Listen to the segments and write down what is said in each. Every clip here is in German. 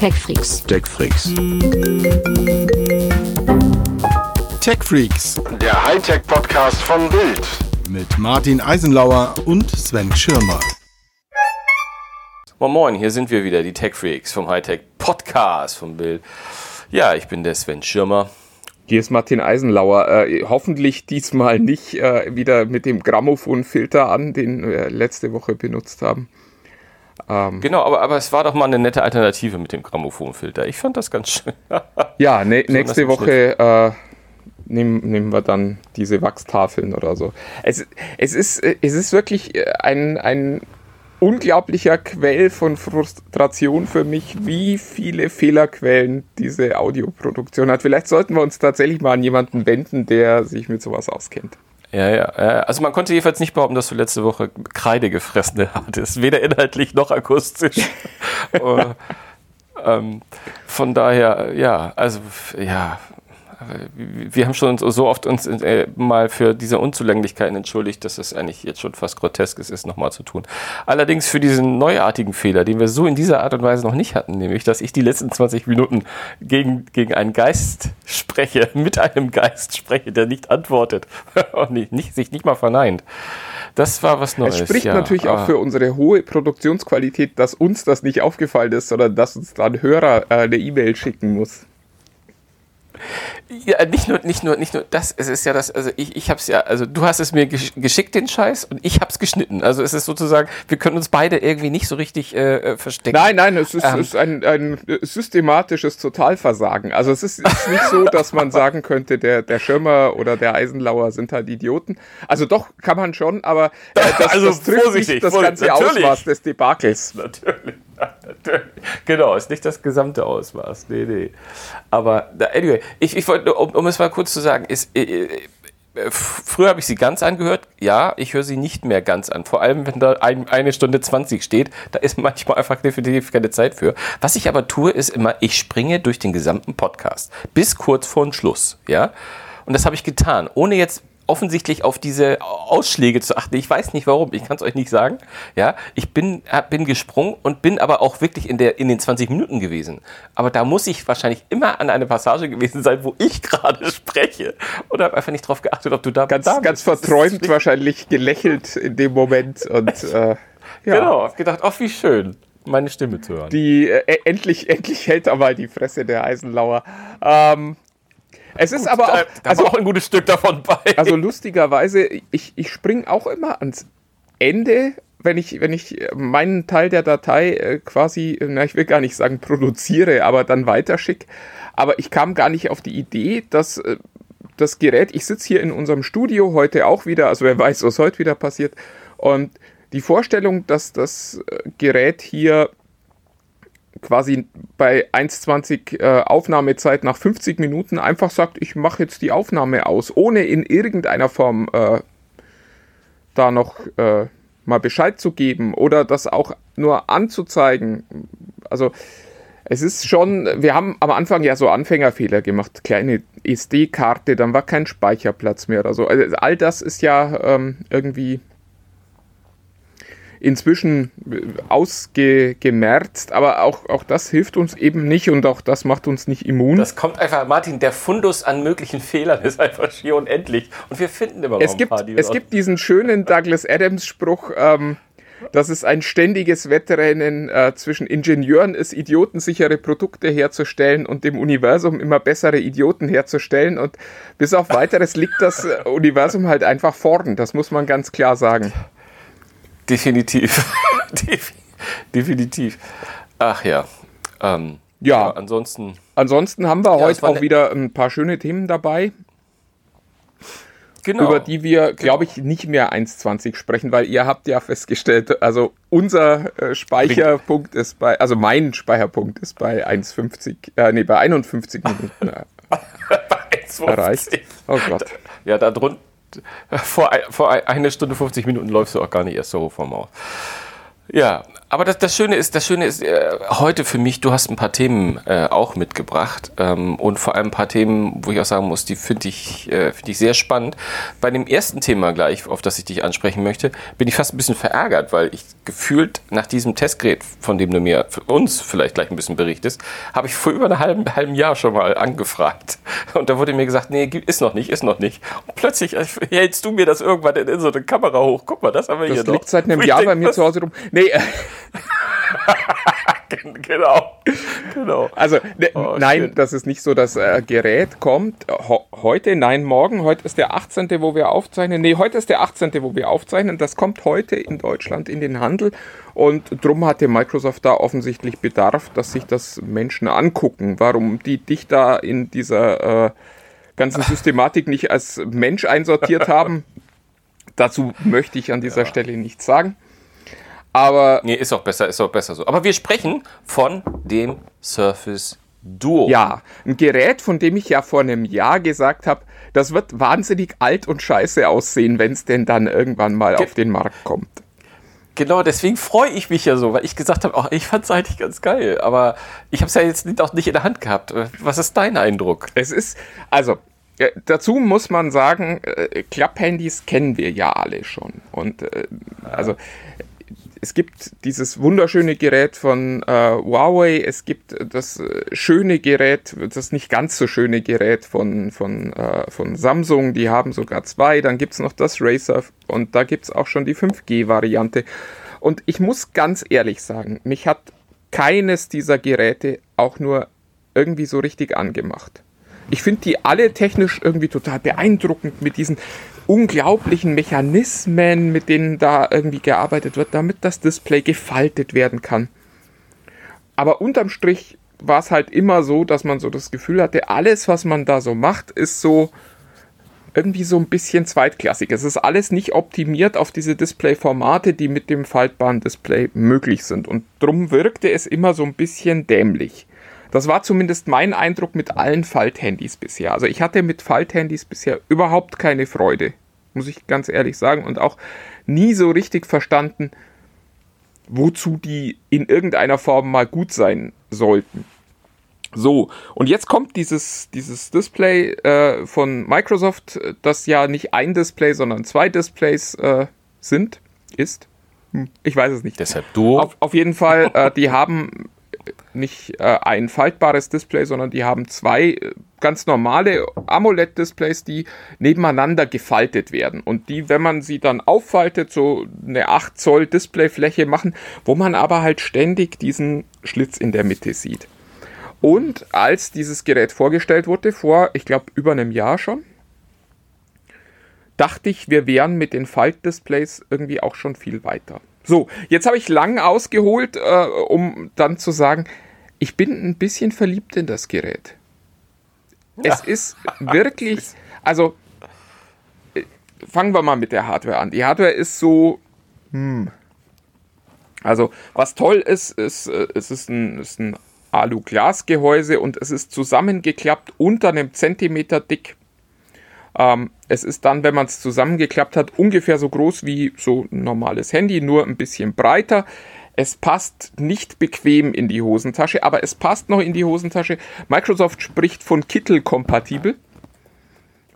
TechFreaks. TechFreaks. TechFreaks Der Hightech-Podcast von Bild. mit Martin Eisenlauer und Sven Schirmer. Moin Moin, hier sind wir wieder, die Tech Freaks vom Hightech Podcast vom Bild. Ja, ich bin der Sven Schirmer. Hier ist Martin Eisenlauer. Äh, hoffentlich diesmal nicht äh, wieder mit dem Grammophonfilter an, den wir letzte Woche benutzt haben. Genau, aber, aber es war doch mal eine nette Alternative mit dem Grammophonfilter. Ich fand das ganz schön. Ja, ne, nächste Woche äh, nehmen, nehmen wir dann diese Wachstafeln oder so. Es, es, ist, es ist wirklich äh, ein, ein unglaublicher Quell von Frustration für mich, wie viele Fehlerquellen diese Audioproduktion hat. Vielleicht sollten wir uns tatsächlich mal an jemanden wenden, der sich mit sowas auskennt. Ja, ja. Also man konnte jedenfalls nicht behaupten, dass du letzte Woche Kreide gefressen hattest. Weder inhaltlich noch akustisch. Äh, ähm, von daher, ja, also ja, wir haben schon so oft uns äh, mal für diese Unzulänglichkeiten entschuldigt, dass es eigentlich jetzt schon fast grotesk ist, es nochmal zu tun. Allerdings für diesen neuartigen Fehler, den wir so in dieser Art und Weise noch nicht hatten, nämlich, dass ich die letzten 20 Minuten gegen, gegen einen Geist spreche, mit einem Geist spreche, der nicht antwortet und nicht, nicht, sich nicht mal verneint. Das war was Neues. Es spricht ja. natürlich auch Ah. für unsere hohe Produktionsqualität, dass uns das nicht aufgefallen ist, sondern dass uns dann Hörer äh, eine E-Mail schicken muss. Ja, nicht nur, nicht nur, nicht nur das, es ist ja das, also ich, ich hab's ja, also du hast es mir gesch geschickt, den Scheiß, und ich hab's geschnitten. Also es ist sozusagen, wir können uns beide irgendwie nicht so richtig äh, äh, verstecken. Nein, nein, es ist, Ähm. ist ein, ein systematisches Totalversagen. Also es ist, ist nicht so, dass man sagen könnte, der, der Schirmer oder der Eisenlauer sind halt Idioten. Also doch, kann man schon, aber äh, das, Also das trifft nicht das ganze natürlich. Ausmaß des Debakels. Natürlich. Genau, ist nicht das gesamte Ausmaß. Nee, nee. Aber anyway, ich, ich wollte, um, um es mal kurz zu sagen, ist, äh, äh, früher habe ich sie ganz angehört. Ja, ich höre sie nicht mehr ganz an. Vor allem, wenn da ein, eine Stunde 20 steht, da ist manchmal einfach definitiv keine Zeit für. Was ich aber tue, ist immer, ich springe durch den gesamten Podcast. Bis kurz vor den Schluss. Ja. Und das habe ich getan, ohne jetzt offensichtlich auf diese Ausschläge zu achten. Ich weiß nicht warum, ich kann es euch nicht sagen. Ja, ich bin, bin gesprungen und bin aber auch wirklich in, der, in den 20 Minuten gewesen. Aber da muss ich wahrscheinlich immer an eine Passage gewesen sein, wo ich gerade spreche. Und habe einfach nicht drauf geachtet, ob du da Ganz, ganz bist. Ist verträumt wahrscheinlich gelächelt in dem Moment. Und äh, ja. Genau, gedacht, ach wie schön, meine Stimme zu hören. Die äh, endlich, endlich hält er mal die Fresse der Eisenlauer. Ähm, es ist aber da, auch, da also auch ein gutes Stück davon bei. Also lustigerweise, ich, ich springe auch immer ans Ende, wenn ich, wenn ich meinen Teil der Datei äh, quasi, na, ich will gar nicht sagen produziere, aber dann weiterschicke. Aber ich kam gar nicht auf die Idee, dass äh, das Gerät, ich sitze hier in unserem Studio heute auch wieder, also wer weiß, was heute wieder passiert. Und die Vorstellung, dass das äh, Gerät hier quasi bei 1,20 äh, Aufnahmezeit nach 50 Minuten einfach sagt, ich mache jetzt die Aufnahme aus, ohne in irgendeiner Form äh, da noch äh, mal Bescheid zu geben oder das auch nur anzuzeigen. Also es ist schon, wir haben am Anfang ja so Anfängerfehler gemacht, kleine SD-Karte, dann war kein Speicherplatz mehr oder so. Also all das ist ja ähm, irgendwie inzwischen äh, ausgemerzt, aber auch, auch das hilft uns eben nicht und auch das macht uns nicht immun. Das kommt einfach, Martin, der Fundus an möglichen Fehlern ist einfach schier unendlich. Und wir finden immer noch es ein gibt, paar, die es noch- gibt diesen schönen Douglas Adams Spruch, ähm, dass es ein ständiges Wettrennen äh, zwischen Ingenieuren ist, idiotensichere Produkte herzustellen und dem Universum immer bessere Idioten herzustellen. Und bis auf weiteres liegt das äh, Universum halt einfach vorn. Das muss man ganz klar sagen. Definitiv. Defi- Definitiv. Ach ja. Ähm, Ja. Ansonsten. Ansonsten haben wir Ja, heute auch ne- wieder ein paar schöne Themen dabei. Genau. über die wir, glaube ich, nicht mehr 1,20 sprechen, weil ihr habt ja festgestellt, also unser äh, Speicherpunkt ist bei, also mein Speicherpunkt ist bei 1,50, äh, nee, bei 51 Minuten äh, erreicht. Oh Gott. Ja, da drunter. Vor, vor ein- eine Stunde 50 Minuten läufst du auch gar nicht erst so vom Maus. Ja, aber das, das Schöne ist, das Schöne ist äh, heute für mich, du hast ein paar Themen äh, auch mitgebracht ähm, und vor allem ein paar Themen, wo ich auch sagen muss, die finde ich, äh, finde ich sehr spannend. Bei dem ersten Thema gleich, auf das ich dich ansprechen möchte, bin ich fast ein bisschen verärgert, weil ich gefühlt nach diesem Testgerät, von dem du mir für uns vielleicht gleich ein bisschen berichtest, habe ich vor über einem halben, halben Jahr schon mal angefragt. Und da wurde mir gesagt, nee, ist noch nicht, ist noch nicht. Und plötzlich äh, hältst du mir das irgendwann in, so eine Kamera hoch. Guck mal, das haben wir Das hier noch. liegt seit einem Jahr denk, bei mir zu Hause rum. Nee, äh, genau, genau. also ne, Oh, nein, shit. das ist nicht so, das äh, Gerät kommt ho heute, nein, morgen. Heute ist der 18., wo wir aufzeichnen. Nee, heute ist der 18., wo wir aufzeichnen. Das kommt heute in Deutschland in den Handel. Und drum hatte Microsoft da offensichtlich Bedarf, dass sich das Menschen angucken. Warum die dich da in dieser äh, ganzen Systematik nicht als Mensch einsortiert haben, dazu möchte ich an dieser Stelle nichts sagen. Aber Nee, ist auch besser, ist auch besser so. Aber wir sprechen von dem Surface Duo. Ja, ein Gerät, von dem ich ja vor einem Jahr gesagt habe, das wird wahnsinnig alt und scheiße aussehen, wenn es denn dann irgendwann mal Ge- auf den Markt kommt. Genau, deswegen freue ich mich ja so, weil ich gesagt habe, ach, ich fand es eigentlich ganz geil. Aber ich habe es ja jetzt nicht, auch nicht in der Hand gehabt. Was ist dein Eindruck? Es ist, also, äh, dazu muss man sagen, äh, Klapphandys kennen wir ja alle schon. Und äh, also es gibt dieses wunderschöne Gerät von äh, Huawei, es gibt das schöne Gerät, das nicht ganz so schöne Gerät von, von, äh, von Samsung, die haben sogar zwei, dann gibt es noch das Razer und da gibt es auch schon die 5G-Variante. Und ich muss ganz ehrlich sagen, mich hat keines dieser Geräte auch nur irgendwie so richtig angemacht. Ich finde die alle technisch irgendwie total beeindruckend mit diesen unglaublichen Mechanismen, mit denen da irgendwie gearbeitet wird, damit das Display gefaltet werden kann. Aber unterm Strich war es halt immer so, dass man so das Gefühl hatte, alles, was man da so macht, ist so irgendwie so ein bisschen zweitklassig. Es ist alles nicht optimiert auf diese Display-Formate, die mit dem faltbaren Display möglich sind. Und drum wirkte es immer so ein bisschen dämlich. Das war zumindest mein Eindruck mit allen Falthandys bisher. Also ich hatte mit Falthandys bisher überhaupt keine Freude, muss ich ganz ehrlich sagen. Und auch nie so richtig verstanden, wozu die in irgendeiner Form mal gut sein sollten. So, und jetzt kommt dieses, dieses Display äh, von Microsoft, das ja nicht ein Display, sondern zwei Displays äh, sind, ist. Hm, Ich weiß es nicht. Deshalb Duo. Auf, auf jeden Fall, äh, die haben nicht äh, ein faltbares Display, sondern die haben zwei äh, ganz normale AMOLED-Displays, die nebeneinander gefaltet werden. Und die, wenn man sie dann auffaltet, so eine 8 Zoll Displayfläche machen, wo man aber halt ständig diesen Schlitz in der Mitte sieht. Und als dieses Gerät vorgestellt wurde, vor, ich glaube, über einem Jahr schon, dachte ich, wir wären mit den Faltdisplays irgendwie auch schon viel weiter. So, jetzt habe ich lang ausgeholt, äh, um dann zu sagen, ich bin ein bisschen verliebt in das Gerät. Es ist wirklich, also äh, fangen wir mal mit der Hardware an. Die Hardware ist so, hm. Also, was toll ist, ist, äh, es ist ein, ist ein Alu-Glas-Gehäuse und es ist zusammengeklappt unter einem Zentimeter dick. Ähm, es ist dann, wenn man es zusammengeklappt hat, ungefähr so groß wie so ein normales Handy, nur ein bisschen breiter. Es passt nicht bequem in die Hosentasche, aber es passt noch in die Hosentasche. Microsoft spricht von Kittel-kompatibel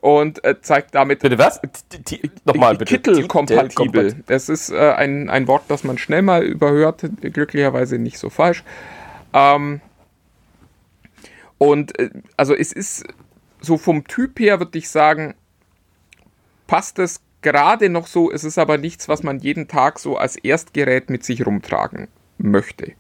und äh, zeigt damit Bitte was? T- Nochmal bitte. Kittel-kompatibel. Es ist äh, ein, ein Wort, das man schnell mal überhört, glücklicherweise nicht so falsch. Ähm, und äh, also es ist so vom Typ her, würde ich sagen, passt es gerade noch so. Es ist aber nichts, was man jeden Tag so als Erstgerät mit sich rumtragen möchte.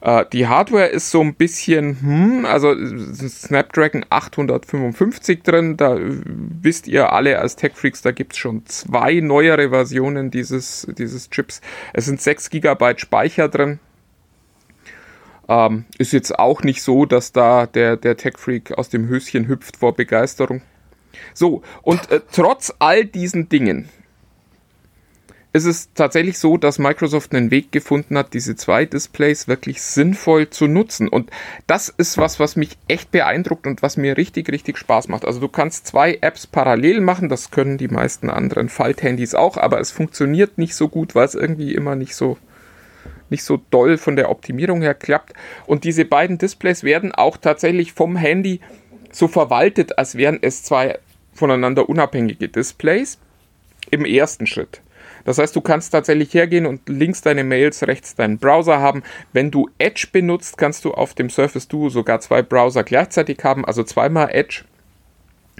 Äh, die Hardware ist so ein bisschen, hm, also ist Snapdragon 855 drin. Da äh, wisst ihr alle als Tech-Freaks, da gibt es schon zwei neuere Versionen dieses, dieses Chips. Es sind 6 GB Speicher drin. Ähm, ist jetzt auch nicht so, dass da der, der Tech-Freak aus dem Höschen hüpft vor Begeisterung. So, und äh, trotz all diesen Dingen ist es tatsächlich so, dass Microsoft einen Weg gefunden hat, diese zwei Displays wirklich sinnvoll zu nutzen. Und das ist was, was mich echt beeindruckt und was mir richtig, richtig Spaß macht. Also du kannst zwei Apps parallel machen, das können die meisten anderen Falthandys auch, aber es funktioniert nicht so gut, weil es irgendwie immer nicht so nicht so doll von der Optimierung her klappt. Und diese beiden Displays werden auch tatsächlich vom Handy so verwaltet, als wären es zwei voneinander unabhängige Displays im ersten Schritt. Das heißt, du kannst tatsächlich hergehen und links deine Mails, rechts deinen Browser haben. Wenn du Edge benutzt, kannst du auf dem Surface Duo sogar zwei Browser gleichzeitig haben, also zweimal Edge.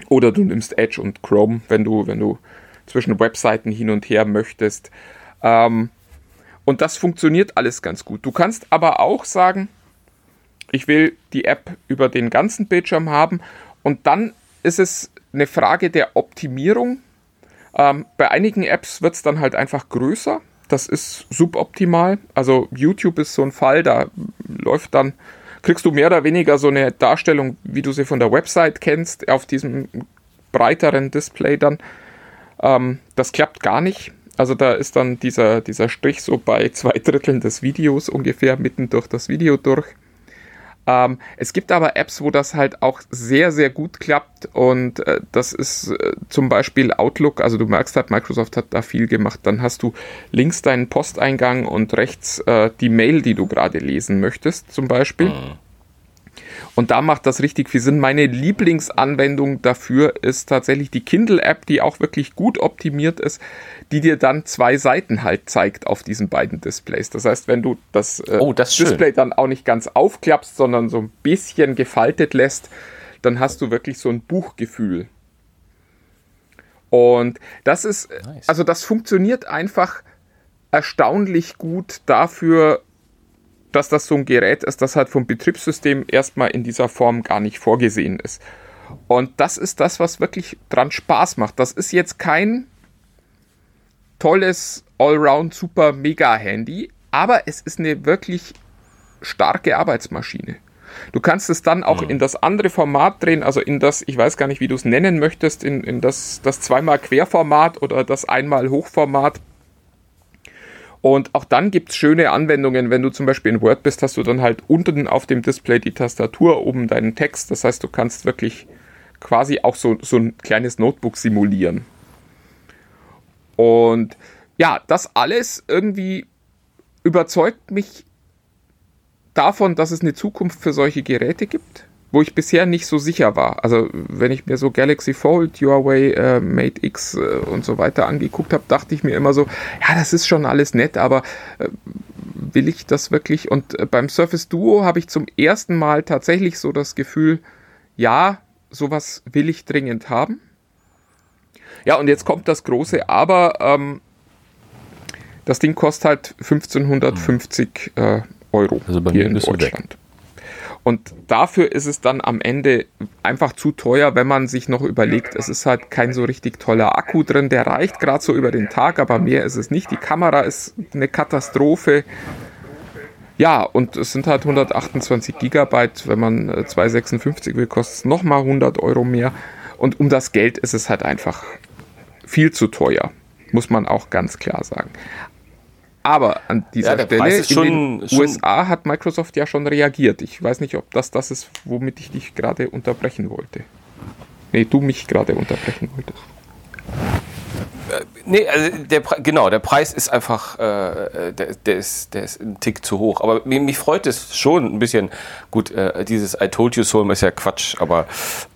Oder du nimmst Edge und Chrome, wenn du, wenn du zwischen Webseiten hin und her möchtest. Ähm, und das funktioniert alles ganz gut. Du kannst aber auch sagen, ich will die App über den ganzen Bildschirm haben und dann ist es eine Frage der Optimierung. Ähm, bei einigen Apps wird es dann halt einfach größer. Das ist suboptimal. Also YouTube ist so ein Fall, da läuft dann, kriegst du mehr oder weniger so eine Darstellung, wie du sie von der Website kennst, auf diesem breiteren Display dann. Ähm, das klappt gar nicht. Also da ist dann dieser, dieser Strich so bei zwei Dritteln des Videos ungefähr mitten durch das Video durch. Ähm, es gibt aber Apps, wo das halt auch sehr, sehr gut klappt und äh, das ist äh, zum Beispiel Outlook. Also du merkst halt, Microsoft hat da viel gemacht. Dann hast du links deinen Posteingang und rechts äh, die Mail, die du gerade lesen möchtest, zum Beispiel. Mhm. Und da macht das richtig viel Sinn. Meine Lieblingsanwendung dafür ist tatsächlich die Kindle-App, die auch wirklich gut optimiert ist, die dir dann zwei Seiten halt zeigt auf diesen beiden Displays. Das heißt, wenn du das, äh, oh, das Display schön. dann auch nicht ganz aufklappst, sondern so ein bisschen gefaltet lässt, dann hast du wirklich so ein Buchgefühl. Und das ist, nice. also das funktioniert einfach erstaunlich gut dafür, dass das so ein Gerät ist, das halt vom Betriebssystem erstmal in dieser Form gar nicht vorgesehen ist. Und das ist das, was wirklich dran Spaß macht. Das ist jetzt kein tolles Allround super mega Handy, aber es ist eine wirklich starke Arbeitsmaschine. Du kannst es dann auch mhm. in das andere Format drehen, also in das, ich weiß gar nicht, wie du es nennen möchtest, in, in das, das zweimal Querformat oder das einmal Hochformat. Und auch dann gibt es schöne Anwendungen, wenn du zum Beispiel in Word bist, hast du dann halt unten auf dem Display die Tastatur, oben deinen Text. Das heißt, du kannst wirklich quasi auch so, so ein kleines Notebook simulieren. Und ja, das alles irgendwie überzeugt mich davon, dass es eine Zukunft für solche Geräte gibt wo ich bisher nicht so sicher war. Also wenn ich mir so Galaxy Fold, Huawei äh, Mate X äh, und so weiter angeguckt habe, dachte ich mir immer so, ja, das ist schon alles nett, aber äh, will ich das wirklich? Und äh, beim Surface Duo habe ich zum ersten Mal tatsächlich so das Gefühl, ja, sowas will ich dringend haben. Ja, und jetzt kommt das große Aber. Ähm, das Ding kostet halt 1550 äh, Euro also bei hier in Deutschland. Weg. Und dafür ist es dann am Ende einfach zu teuer, wenn man sich noch überlegt, es ist halt kein so richtig toller Akku drin, der reicht gerade so über den Tag, aber mehr ist es nicht. Die Kamera ist eine Katastrophe. Ja, und es sind halt 128 Gigabyte. Wenn man 256 äh, will, kostet es nochmal 100 Euro mehr. Und um das Geld ist es halt einfach viel zu teuer, muss man auch ganz klar sagen. Aber an dieser ja, Stelle in schon, den USA hat Microsoft ja schon reagiert. Ich weiß nicht, ob das das ist, womit ich dich gerade unterbrechen wollte. Nee, du mich gerade unterbrechen wolltest. Äh, nee, also der genau, der Preis ist einfach, äh, der, der, ist, der ist ein Tick zu hoch. Aber mich, mich freut es schon ein bisschen. Gut, äh, dieses I told you so ist ja Quatsch, aber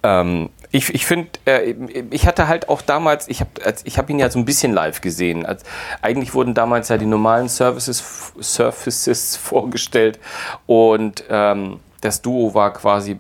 ähm, ich, ich finde, äh, ich hatte halt auch damals, ich habe ich hab ihn ja so ein bisschen live gesehen. Als, eigentlich wurden damals ja die normalen Services, Surfaces vorgestellt und ähm, das Duo war quasi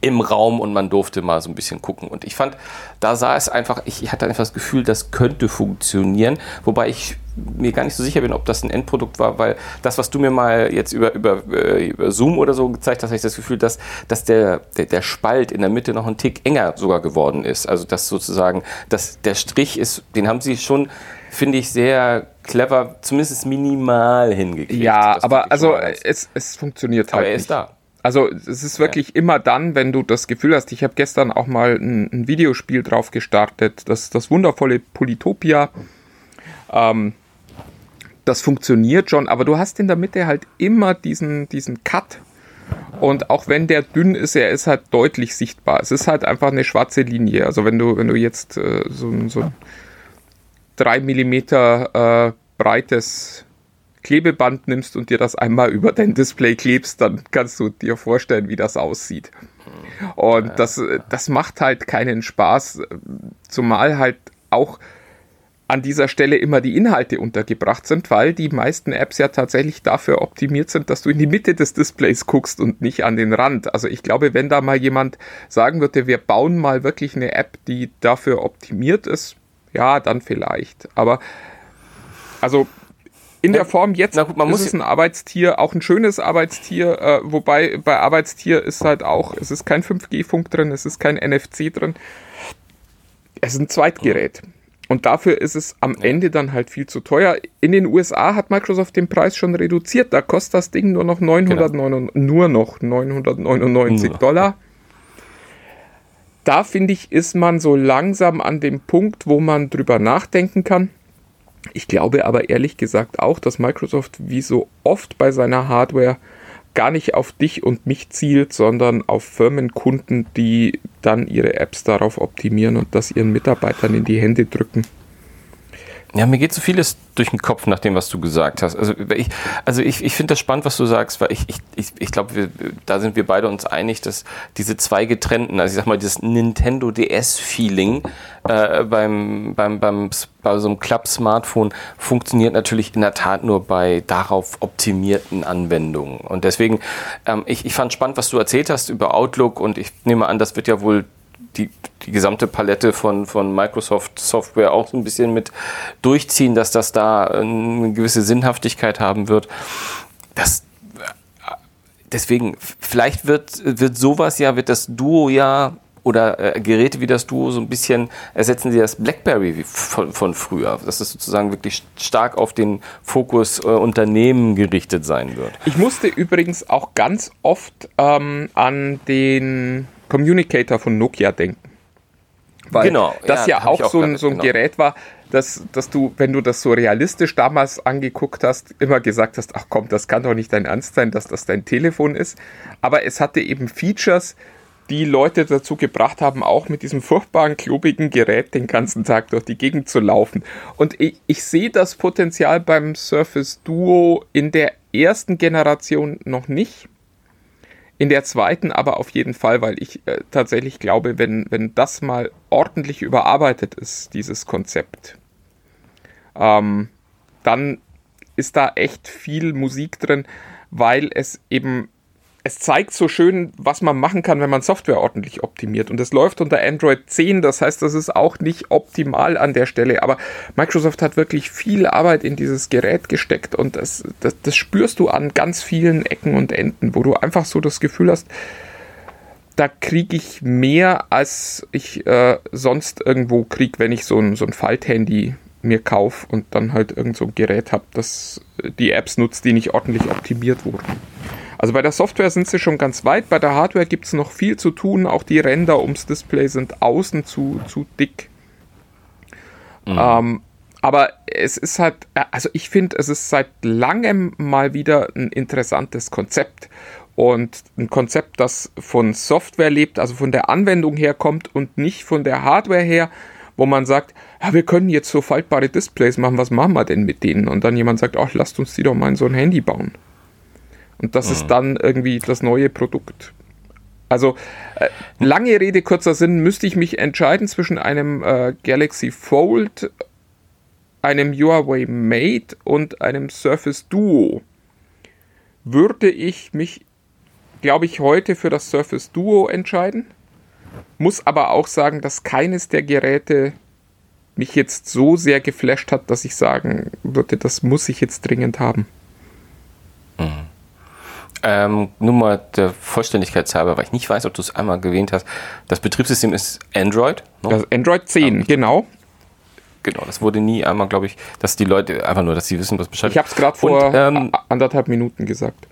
im Raum und man durfte mal so ein bisschen gucken. Und ich fand, da sah es einfach, ich hatte einfach das Gefühl, das könnte funktionieren, wobei ich mir gar nicht so sicher bin, ob das ein Endprodukt war, weil das, was du mir mal jetzt über, über, äh, über Zoom oder so gezeigt hast, habe ich das Gefühl, dass, dass der, der, der Spalt in der Mitte noch ein Tick enger sogar geworden ist. Also dass sozusagen, dass der Strich ist, den haben sie schon, finde ich, sehr clever, zumindest minimal hingekriegt. Ja, aber also es, es funktioniert halt. Aber er ist nicht. da. Also es ist wirklich ja. immer dann, wenn du das Gefühl hast, ich habe gestern auch mal ein, ein, Videospiel drauf gestartet, das, das wundervolle Polytopia. Ähm, das funktioniert schon, aber du hast in der Mitte halt immer diesen, diesen Cut. Und auch wenn der dünn ist, er ist halt deutlich sichtbar. Es ist halt einfach eine schwarze Linie. Also wenn du, wenn du jetzt äh, so, so ein 3 mm äh, breites Klebeband nimmst und dir das einmal über dein Display klebst, dann kannst du dir vorstellen, wie das aussieht. Und das, das macht halt keinen Spaß, zumal halt auch an dieser Stelle immer die Inhalte untergebracht sind, weil die meisten Apps ja tatsächlich dafür optimiert sind, dass du in die Mitte des Displays guckst und nicht an den Rand. Also ich glaube, wenn da mal jemand sagen würde, wir bauen mal wirklich eine App, die dafür optimiert ist, ja, dann vielleicht. Aber also in der Form jetzt gut, man ist muss es ein Arbeitstier, auch ein schönes Arbeitstier, äh, wobei bei Arbeitstier ist halt auch, es ist kein 5G-Funk drin, es ist kein NFC drin. Es ist ein Zweitgerät. Und dafür ist es am Ende dann halt viel zu teuer. In den USA hat Microsoft den Preis schon reduziert. Da kostet das Ding nur noch 999, nur noch 999 Nur. Dollar. Da finde ich, ist man so langsam an dem Punkt, wo man drüber nachdenken kann. Ich glaube aber ehrlich gesagt auch, dass Microsoft wie so oft bei seiner Hardware gar nicht auf dich und mich zielt, sondern auf Firmenkunden, die dann ihre Apps darauf optimieren und das ihren Mitarbeitern in die Hände drücken. Ja, mir geht so vieles durch den Kopf nach dem, was du gesagt hast. Also ich, also ich, ich finde das spannend, was du sagst, weil ich, ich, ich, ich glaube, da sind wir beide uns einig, dass diese zwei getrennten, also ich sag mal, dieses Nintendo DS-Feeling äh, beim, beim, beim, bei so einem Club-Smartphone funktioniert natürlich in der Tat nur bei darauf optimierten Anwendungen. Und deswegen, ähm, ich, ich fand spannend, was du erzählt hast über Outlook und ich nehme an, das wird ja wohl die, die gesamte Palette von, von Microsoft Software auch so ein bisschen mit durchziehen, dass das da eine gewisse Sinnhaftigkeit haben wird. Das, deswegen, vielleicht wird, wird sowas ja, wird das Duo ja oder äh, Geräte wie das Duo so ein bisschen ersetzen sie das BlackBerry von, von früher, dass es sozusagen wirklich stark auf den Fokus äh, Unternehmen gerichtet sein wird. Ich musste übrigens auch ganz oft ähm, an den Communicator von Nokia denken. Weil Genau, das ja, ja, auch, auch so ein, so ein genau. Gerät war, dass, dass du, wenn du das so realistisch damals angeguckt hast, immer gesagt hast, ach komm, das kann doch nicht dein Ernst sein, dass das dein Telefon ist. Aber es hatte eben Features, die Leute dazu gebracht haben, auch mit diesem furchtbaren, klobigen Gerät den ganzen Tag durch die Gegend zu laufen. Und ich, ich sehe das Potenzial beim Surface Duo in der ersten Generation noch nicht. In der zweiten aber auf jeden Fall, weil ich äh, tatsächlich glaube, wenn, wenn das mal ordentlich überarbeitet ist, dieses Konzept, ähm, dann ist da echt viel Musik drin, weil es eben, es zeigt so schön, was man machen kann, wenn man Software ordentlich optimiert. Und es läuft unter Android 10, das heißt, das ist auch nicht optimal an der Stelle. Aber Microsoft hat wirklich viel Arbeit in dieses Gerät gesteckt und das, das, das spürst du an ganz vielen Ecken und Enden, wo du einfach so das Gefühl hast, da kriege ich mehr, als ich äh, sonst irgendwo kriege, wenn ich so ein, so ein Falthandy mir kaufe und dann halt irgend so ein Gerät habe, das die Apps nutzt, die nicht ordentlich optimiert wurden. Also bei der Software sind sie schon ganz weit, bei der Hardware gibt es noch viel zu tun. Auch die Ränder ums Display sind außen zu, zu dick. Ähm, aber es ist halt, also ich finde, es ist seit langem mal wieder ein interessantes Konzept. Und ein Konzept, das von Software lebt, also von der Anwendung her kommt und nicht von der Hardware her, wo man sagt, ja, wir können jetzt so faltbare Displays machen, was machen wir denn mit denen? Und dann jemand sagt, ach, lasst uns die doch mal in so ein Handy bauen. Und das ist dann irgendwie das neue Produkt. Also, äh, lange Rede, kurzer Sinn, müsste ich mich entscheiden zwischen einem äh, Galaxy Fold, einem Huawei Mate und einem Surface Duo. Würde ich mich, glaube ich, heute für das Surface Duo entscheiden. Muss aber auch sagen, dass keines der Geräte mich jetzt so sehr geflasht hat, dass ich sagen würde, das muss ich jetzt dringend haben. Ähm, nur mal der Vollständigkeit halber, weil ich nicht weiß, ob du es einmal erwähnt hast. Das Betriebssystem ist Android. Ne? Das Android 10, genau. Genau, das wurde nie einmal, glaube ich, dass die Leute einfach nur, dass sie wissen, was Bescheid Ich habe es gerade vor ähm, anderthalb Minuten gesagt.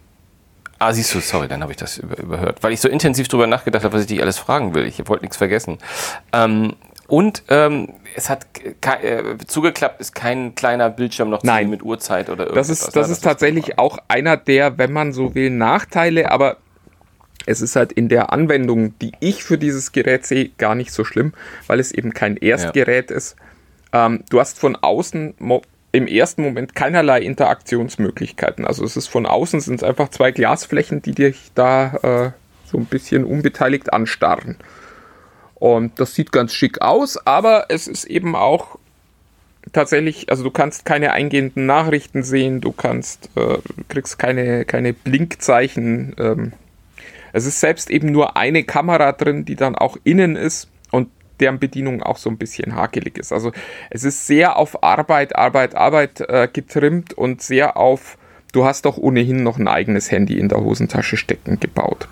Ah, siehst du, sorry, dann habe ich das über, überhört. Weil ich so intensiv drüber nachgedacht habe, was ich dich alles fragen will. Ich wollte nichts vergessen. Ähm, und ähm, es hat äh, zugeklappt, ist kein kleiner Bildschirm noch zu Nein. sehen mit Uhrzeit oder Das irgendwas. ist, das ne? ist tatsächlich auch einer der, wenn man so will, Nachteile, aber es ist halt in der Anwendung, die ich für dieses Gerät sehe, gar nicht so schlimm, weil es eben kein Erstgerät ist. Ähm, du hast von außen im ersten Moment keinerlei Interaktionsmöglichkeiten. Also es ist von außen sind es einfach zwei Glasflächen, die dich da äh, so ein bisschen unbeteiligt anstarren. Und das sieht ganz schick aus, aber es ist eben auch tatsächlich, also du kannst keine eingehenden Nachrichten sehen, du kannst, äh, kriegst keine, keine Blinkzeichen. Ähm. Es ist selbst eben nur eine Kamera drin, die dann auch innen ist und deren Bedienung auch so ein bisschen hakelig ist. Also es ist sehr auf Arbeit, Arbeit, Arbeit äh, getrimmt und sehr auf, du hast doch ohnehin noch ein eigenes Handy in der Hosentasche stecken gebaut.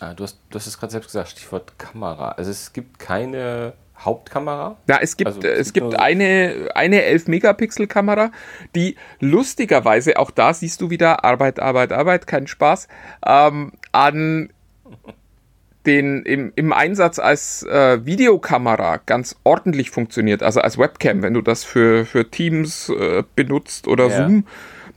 Ah, du, hast, du hast es gerade selbst gesagt, Stichwort Kamera. Also es gibt keine Hauptkamera? Ja, es gibt, also, es, es gibt eine, eine 11-Megapixel-Kamera, die lustigerweise, auch da siehst du wieder Arbeit, Arbeit, Arbeit, kein Spaß, ähm, an den im, im Einsatz als äh, Videokamera ganz ordentlich funktioniert, also als Webcam, wenn du das für, für Teams äh, benutzt oder ja. Zoom,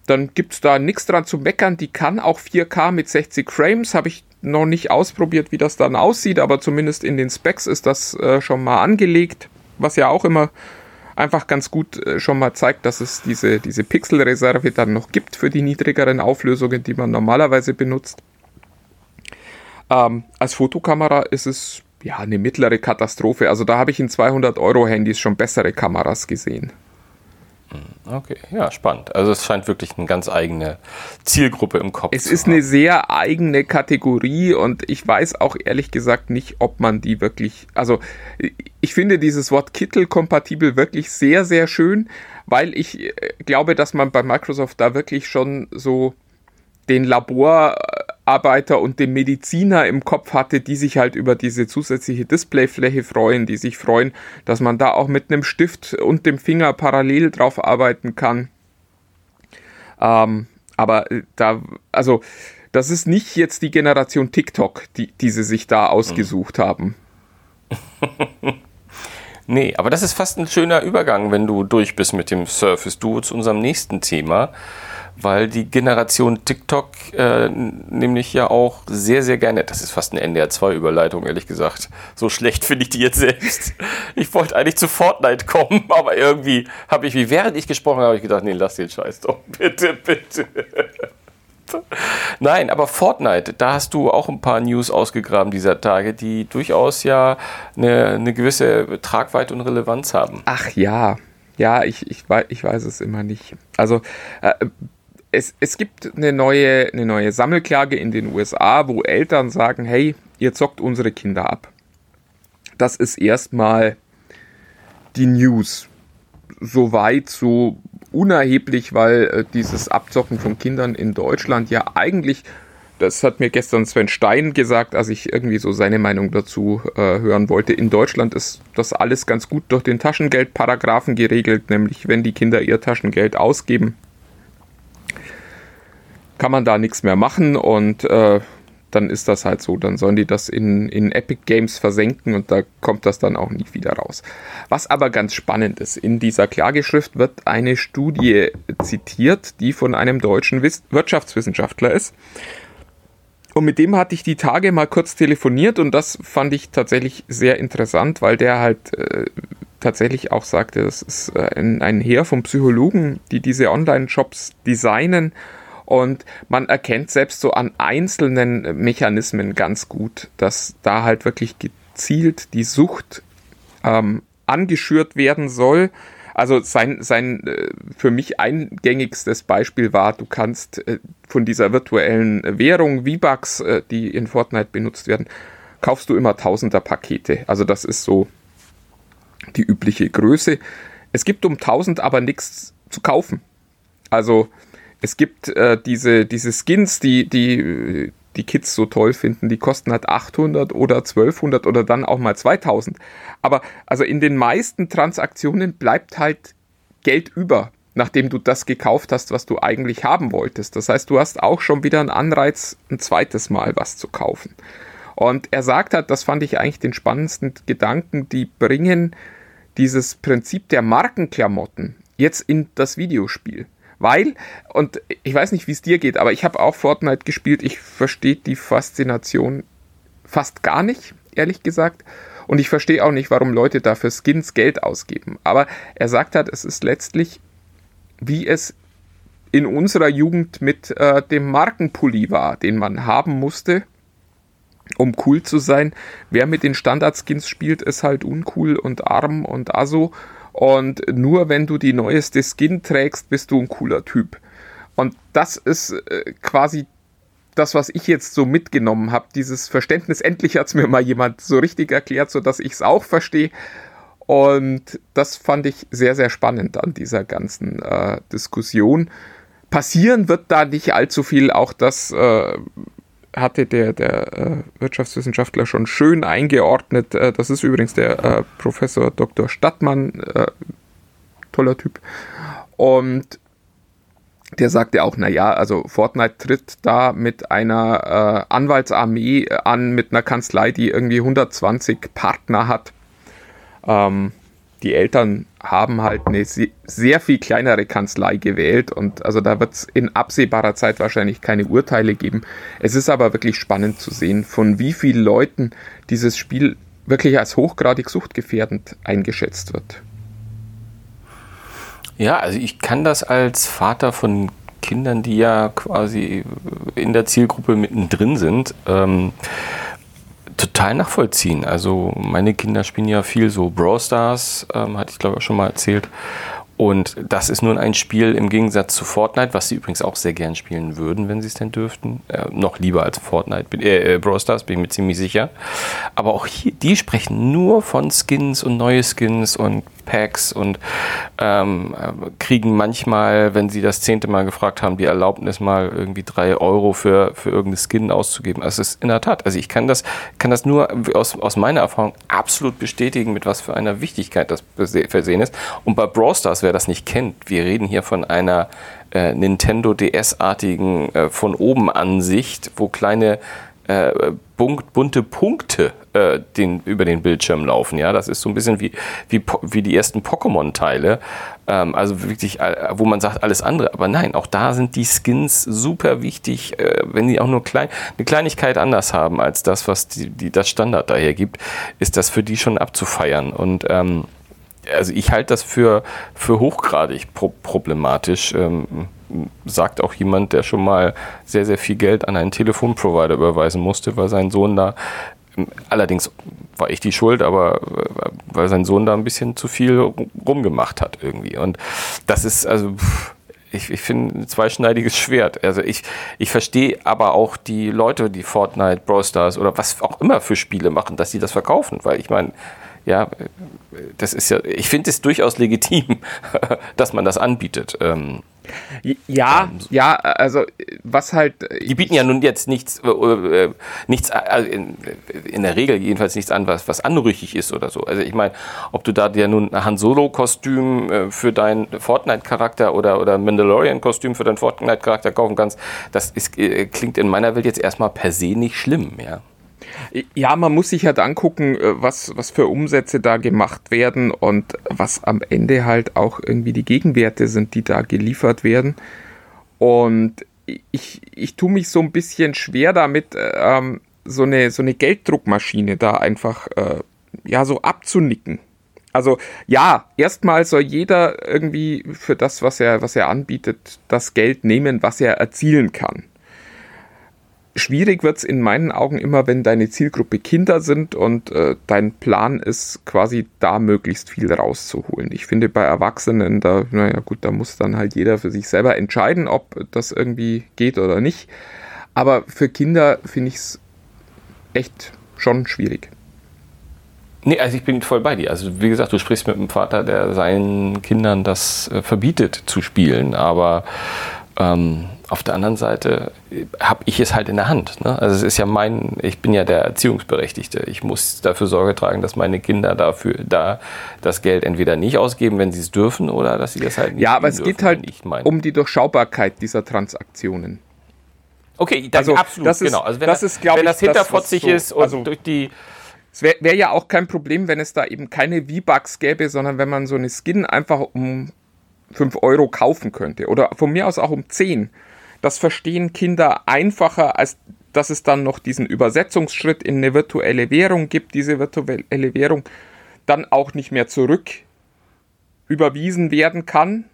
dann gibt es da nichts dran zu meckern. Die kann auch 4K mit 60 Frames, habe ich noch nicht ausprobiert, wie das dann aussieht, aber zumindest in den Specs ist das äh, schon mal angelegt, was ja auch immer einfach ganz gut äh, schon mal zeigt, dass es diese, diese Pixelreserve dann noch gibt für die niedrigeren Auflösungen, die man normalerweise benutzt. Ähm, als Fotokamera ist es ja eine mittlere Katastrophe. Also da habe ich in 200 Euro Handys schon bessere Kameras gesehen. Okay, ja, spannend. Also es scheint wirklich eine ganz eigene Zielgruppe im Kopf es zu ist haben. eine sehr eigene Kategorie und ich weiß auch ehrlich gesagt nicht, ob man die wirklich, also ich finde dieses Wort Kittel-kompatibel wirklich sehr, sehr schön, weil ich äh, glaube, dass man bei Microsoft da wirklich schon so den Laborarbeiter und den Mediziner im Kopf hatte, die sich halt über diese zusätzliche Displayfläche freuen, die sich freuen, dass man da auch mit einem Stift und dem Finger parallel drauf arbeiten kann. Ähm, aber äh, da, also, das ist nicht jetzt die Generation TikTok, die, die sie sich da ausgesucht mhm. haben. nee, aber das ist fast ein schöner Übergang, wenn du durch bist mit dem Surface Duo zu unserem nächsten Thema weil die Generation TikTok äh, nämlich ja auch sehr, sehr gerne, das ist fast eine NDR2-Überleitung, ehrlich gesagt. So schlecht finde ich die jetzt selbst. Ich wollte eigentlich zu Fortnite kommen, aber irgendwie habe ich, wie während ich gesprochen habe, ich gedacht, nee, lass den Scheiß doch, bitte, bitte. Nein, aber Fortnite, da hast du auch ein paar News ausgegraben dieser Tage, die durchaus ja eine, eine gewisse Tragweite und Relevanz haben. Ach ja, ja, ich, ich, weiß, ich weiß es immer nicht. Also äh, es, es gibt eine neue, eine neue Sammelklage in den USA, wo Eltern sagen, hey, ihr zockt unsere Kinder ab. Das ist erstmal die News. Soweit so unerheblich, weil äh, dieses Abzocken von Kindern in Deutschland ja eigentlich, das hat mir gestern Sven Stein gesagt, als ich irgendwie so seine Meinung dazu äh, hören wollte. In Deutschland ist das alles ganz gut durch den Taschengeldparagraphen geregelt, nämlich wenn die Kinder ihr Taschengeld ausgeben, kann man da nichts mehr machen und äh, dann ist das halt so. Dann sollen die das in, in Epic Games versenken und da kommt das dann auch nie wieder raus. Was aber ganz spannend ist, in dieser Klageschrift wird eine Studie zitiert, die von einem deutschen Wirtschaftswissenschaftler ist. Und mit dem hatte ich die Tage mal kurz telefoniert und das fand ich tatsächlich sehr interessant, weil der halt äh, tatsächlich auch sagte, das ist äh, ein, ein Heer von Psychologen, die diese Online-Shops designen und man erkennt selbst so an einzelnen Mechanismen ganz gut, dass da halt wirklich gezielt die Sucht ähm, angeschürt werden soll. Also sein, sein äh, für mich eingängigstes Beispiel war, du kannst äh, von dieser virtuellen Währung V-Bucks, äh, die in Fortnite benutzt werden, kaufst du immer Tausender Pakete. Also das ist so die übliche Größe. Es gibt um 1000 aber nichts zu kaufen. Also es gibt äh, diese, diese Skins, die, die die Kids so toll finden, die kosten halt 800 oder 1200 oder dann auch mal 2000. Aber also in den meisten Transaktionen bleibt halt Geld über, nachdem du das gekauft hast, was du eigentlich haben wolltest. Das heißt, du hast auch schon wieder einen Anreiz, ein zweites Mal was zu kaufen. Und er sagt halt, das fand ich eigentlich den spannendsten Gedanken, die bringen dieses Prinzip der Markenklamotten jetzt in das Videospiel. Weil, und ich weiß nicht, wie es dir geht, aber ich habe auch Fortnite gespielt. Ich verstehe die Faszination fast gar nicht, ehrlich gesagt. Und ich verstehe auch nicht, warum Leute dafür Skins Geld ausgeben. Aber er sagt halt, es ist letztlich wie es in unserer Jugend mit äh, dem Markenpulli war, den man haben musste, um cool zu sein. Wer mit den Standardskins spielt, ist halt uncool und arm und aso. Und nur wenn du die neueste Skin trägst, bist du ein cooler Typ. Und das ist äh, quasi das, was ich jetzt so mitgenommen habe, dieses Verständnis. Endlich hat es mir mal jemand so richtig erklärt, sodass ich es auch verstehe. Und das fand ich sehr, sehr spannend an dieser ganzen äh, Diskussion. Passieren wird da nicht allzu viel. Auch das äh, hatte der, der äh, Wirtschaftswissenschaftler schon schön eingeordnet. Äh, das ist übrigens der äh, Professor Dr. Stadtmann, äh, toller Typ. Und der sagte auch, naja, also Fortnite tritt da mit einer äh, Anwaltsarmee an, mit einer Kanzlei, die irgendwie 120 Partner hat. Ähm, die Eltern haben halt eine sehr viel kleinere Kanzlei gewählt und also da wird es in absehbarer Zeit wahrscheinlich keine Urteile geben. Es ist aber wirklich spannend zu sehen, von wie vielen Leuten dieses Spiel wirklich als hochgradig suchtgefährdend eingeschätzt wird. Ja, also ich kann das als Vater von Kindern, die ja quasi in der Zielgruppe mittendrin sind, ähm, total nachvollziehen. Also meine Kinder spielen ja viel so Brawl Stars, ähm, hatte ich glaube ich schon mal erzählt. Und das ist nun ein Spiel im Gegensatz zu Fortnite, was sie übrigens auch sehr gern spielen würden, wenn sie es denn dürften. Äh, noch lieber als Fortnite, äh, äh, Brawl Stars, bin ich mir ziemlich sicher. Aber auch hier, die sprechen nur von Skins und neue Skins und Packs und ähm, kriegen manchmal, wenn sie das zehnte Mal gefragt haben, die Erlaubnis mal irgendwie drei Euro für, für irgendeine Skin auszugeben. Also es ist in der Tat, also ich kann das, kann das nur aus, aus meiner Erfahrung absolut bestätigen, mit was für einer Wichtigkeit das versehen ist. Und bei Brawl Stars, wer das nicht kennt, wir reden hier von einer äh, Nintendo DS-artigen äh, von oben Ansicht, wo kleine äh, bunte Punkte äh, den, über den Bildschirm laufen. Ja, das ist so ein bisschen wie, wie, wie die ersten Pokémon-Teile. Ähm, also wirklich, äh, wo man sagt, alles andere. Aber nein, auch da sind die Skins super wichtig, äh, wenn die auch nur klein, eine Kleinigkeit anders haben als das, was die, die das Standard daher gibt, ist das für die schon abzufeiern. Und ähm, also ich halte das für, für hochgradig pro problematisch. Ähm, sagt auch jemand, der schon mal sehr, sehr viel Geld an einen Telefonprovider überweisen musste, weil sein Sohn da, allerdings war ich die Schuld, aber äh, weil sein Sohn da ein bisschen zu viel rumgemacht hat irgendwie. Und das ist also ich, ich finde ein zweischneidiges Schwert. Also ich, ich verstehe aber auch die Leute, die Fortnite, Brawl Stars oder was auch immer für Spiele machen, dass sie das verkaufen. Weil ich meine, ja, das ist ja, ich finde es durchaus legitim, dass man das anbietet. Ähm, ja, ähm, ja, also was halt. Die bieten ja nun jetzt nichts, äh, äh nichts also in, in, der Regel jedenfalls nichts an, was, was anrüchig ist oder so. Also ich meine, ob du da dir nun ein Han Solo-Kostüm äh, für deinen Fortnite-Charakter oder, oder Mandalorian-Kostüm für deinen Fortnite-Charakter kaufen kannst, das ist, äh, klingt in meiner Welt jetzt erstmal per se nicht schlimm, ja. Ja, man muss sich halt angucken, äh, was, was für Umsätze da gemacht werden und was am Ende halt auch irgendwie die Gegenwerte sind, die da geliefert werden. Und ich, ich tue mich so ein bisschen schwer damit, ähm, so, eine, so eine Gelddruckmaschine da einfach äh, ja so abzunicken. Also ja, erstmal soll jeder irgendwie für das, was er, was er anbietet, das Geld nehmen, was er erzielen kann. Schwierig wird es in meinen Augen immer, wenn deine Zielgruppe Kinder sind und äh, dein Plan ist, quasi da möglichst viel rauszuholen. Ich finde bei Erwachsenen, da, naja gut, da muss dann halt jeder für sich selber entscheiden, ob das irgendwie geht oder nicht. Aber für Kinder finde ich es echt schon schwierig. Nee, also ich bin voll bei dir. Also wie gesagt, du sprichst mit einem Vater, der seinen Kindern das äh, verbietet zu spielen, aber ähm, auf der anderen Seite habe ich es halt in der Hand. Ne? Also es ist ja mein, ich bin ja der Erziehungsberechtigte. Ich muss dafür Sorge tragen, dass meine Kinder dafür da das Geld entweder nicht ausgeben, wenn sie es dürfen, oder dass sie das halt nicht Ja, aber es dürfen, geht halt um die Durchschaubarkeit dieser Transaktionen. Okay, das also, absolut, das ist, genau. Also wenn das, ist, wenn das hinterfotzig so, ist und also, durch die es wäre wär ja auch kein Problem, wenn es da eben keine V-Bucks gäbe, sondern wenn man so eine Skin einfach um 5 Euro kaufen könnte oder von mir aus auch um 10 das verstehen Kinder einfacher, als dass es dann noch diesen Übersetzungsschritt in eine virtuelle Währung gibt, diese virtuelle Währung dann auch nicht mehr zurück überwiesen werden kann.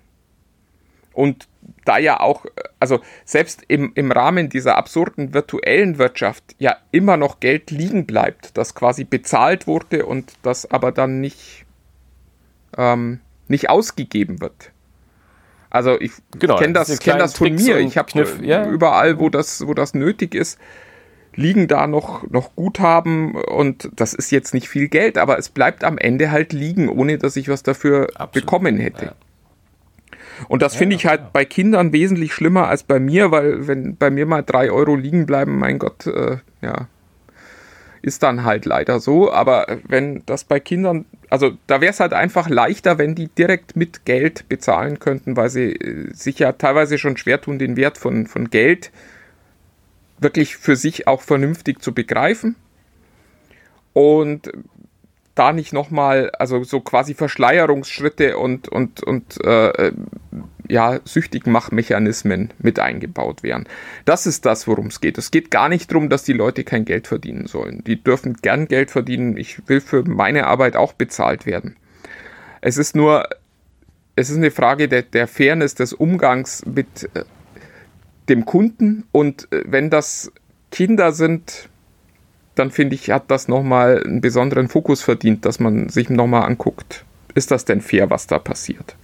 und da ja auch, also selbst im, im Rahmen dieser absurden virtuellen Wirtschaft ja immer noch Geld liegen bleibt, das quasi bezahlt wurde und das aber dann nicht, ähm, nicht ausgegeben wird. Also ich Genau, kenne das, diese kenn das von mir. Ich habe Kniff, ja. überall, wo das, wo das nötig ist, liegen da noch, noch Guthaben und das ist jetzt nicht viel Geld, aber es bleibt am Ende halt liegen, ohne dass ich was dafür Absolut. bekommen hätte. Ja. Und das finde ich halt bei Kindern wesentlich schlimmer als bei mir, weil wenn bei mir mal drei Euro liegen bleiben, mein Gott, äh, ja, ist dann halt leider so. Aber wenn das bei Kindern, also da wäre es halt einfach leichter, wenn die direkt mit Geld bezahlen könnten, weil sie äh, sich ja teilweise schon schwer tun, den Wert von, von Geld wirklich für sich auch vernünftig zu begreifen. Und da nicht nochmal, also so quasi Verschleierungsschritte und, und, und äh, ja, Süchtigmachmechanismen mit eingebaut wären. Das ist das, worum es geht. Es geht gar nicht darum, dass die Leute kein Geld verdienen sollen. Die dürfen gern Geld verdienen. Ich will für meine Arbeit auch bezahlt werden. Es ist nur, es ist eine Frage der, der Fairness des Umgangs mit äh, dem Kunden und äh, wenn das Kinder sind, dann finde ich, hat das nochmal einen besonderen Fokus verdient, dass man sich nochmal anguckt. Ist das denn fair, was da passiert?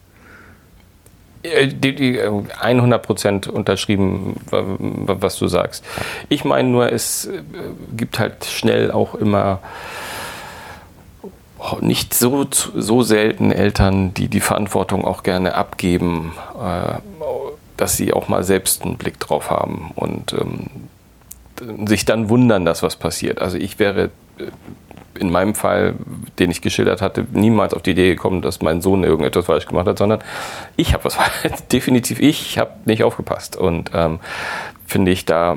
Äh, Die, die äh, 100% unterschrieben, wa- wa- was du sagst. Ich meine nur, es äh, gibt halt schnell auch immer oh, nicht so, so selten Eltern, die die Verantwortung auch gerne abgeben, äh, dass sie auch mal selbst einen Blick drauf haben und ähm, sich dann wundern, dass was passiert. Also ich wäre äh, in meinem Fall, den ich geschildert hatte, niemals auf die Idee gekommen, dass mein Sohn irgendetwas falsch gemacht hat, sondern ich habe was definitiv ich habe nicht aufgepasst und ähm, finde ich da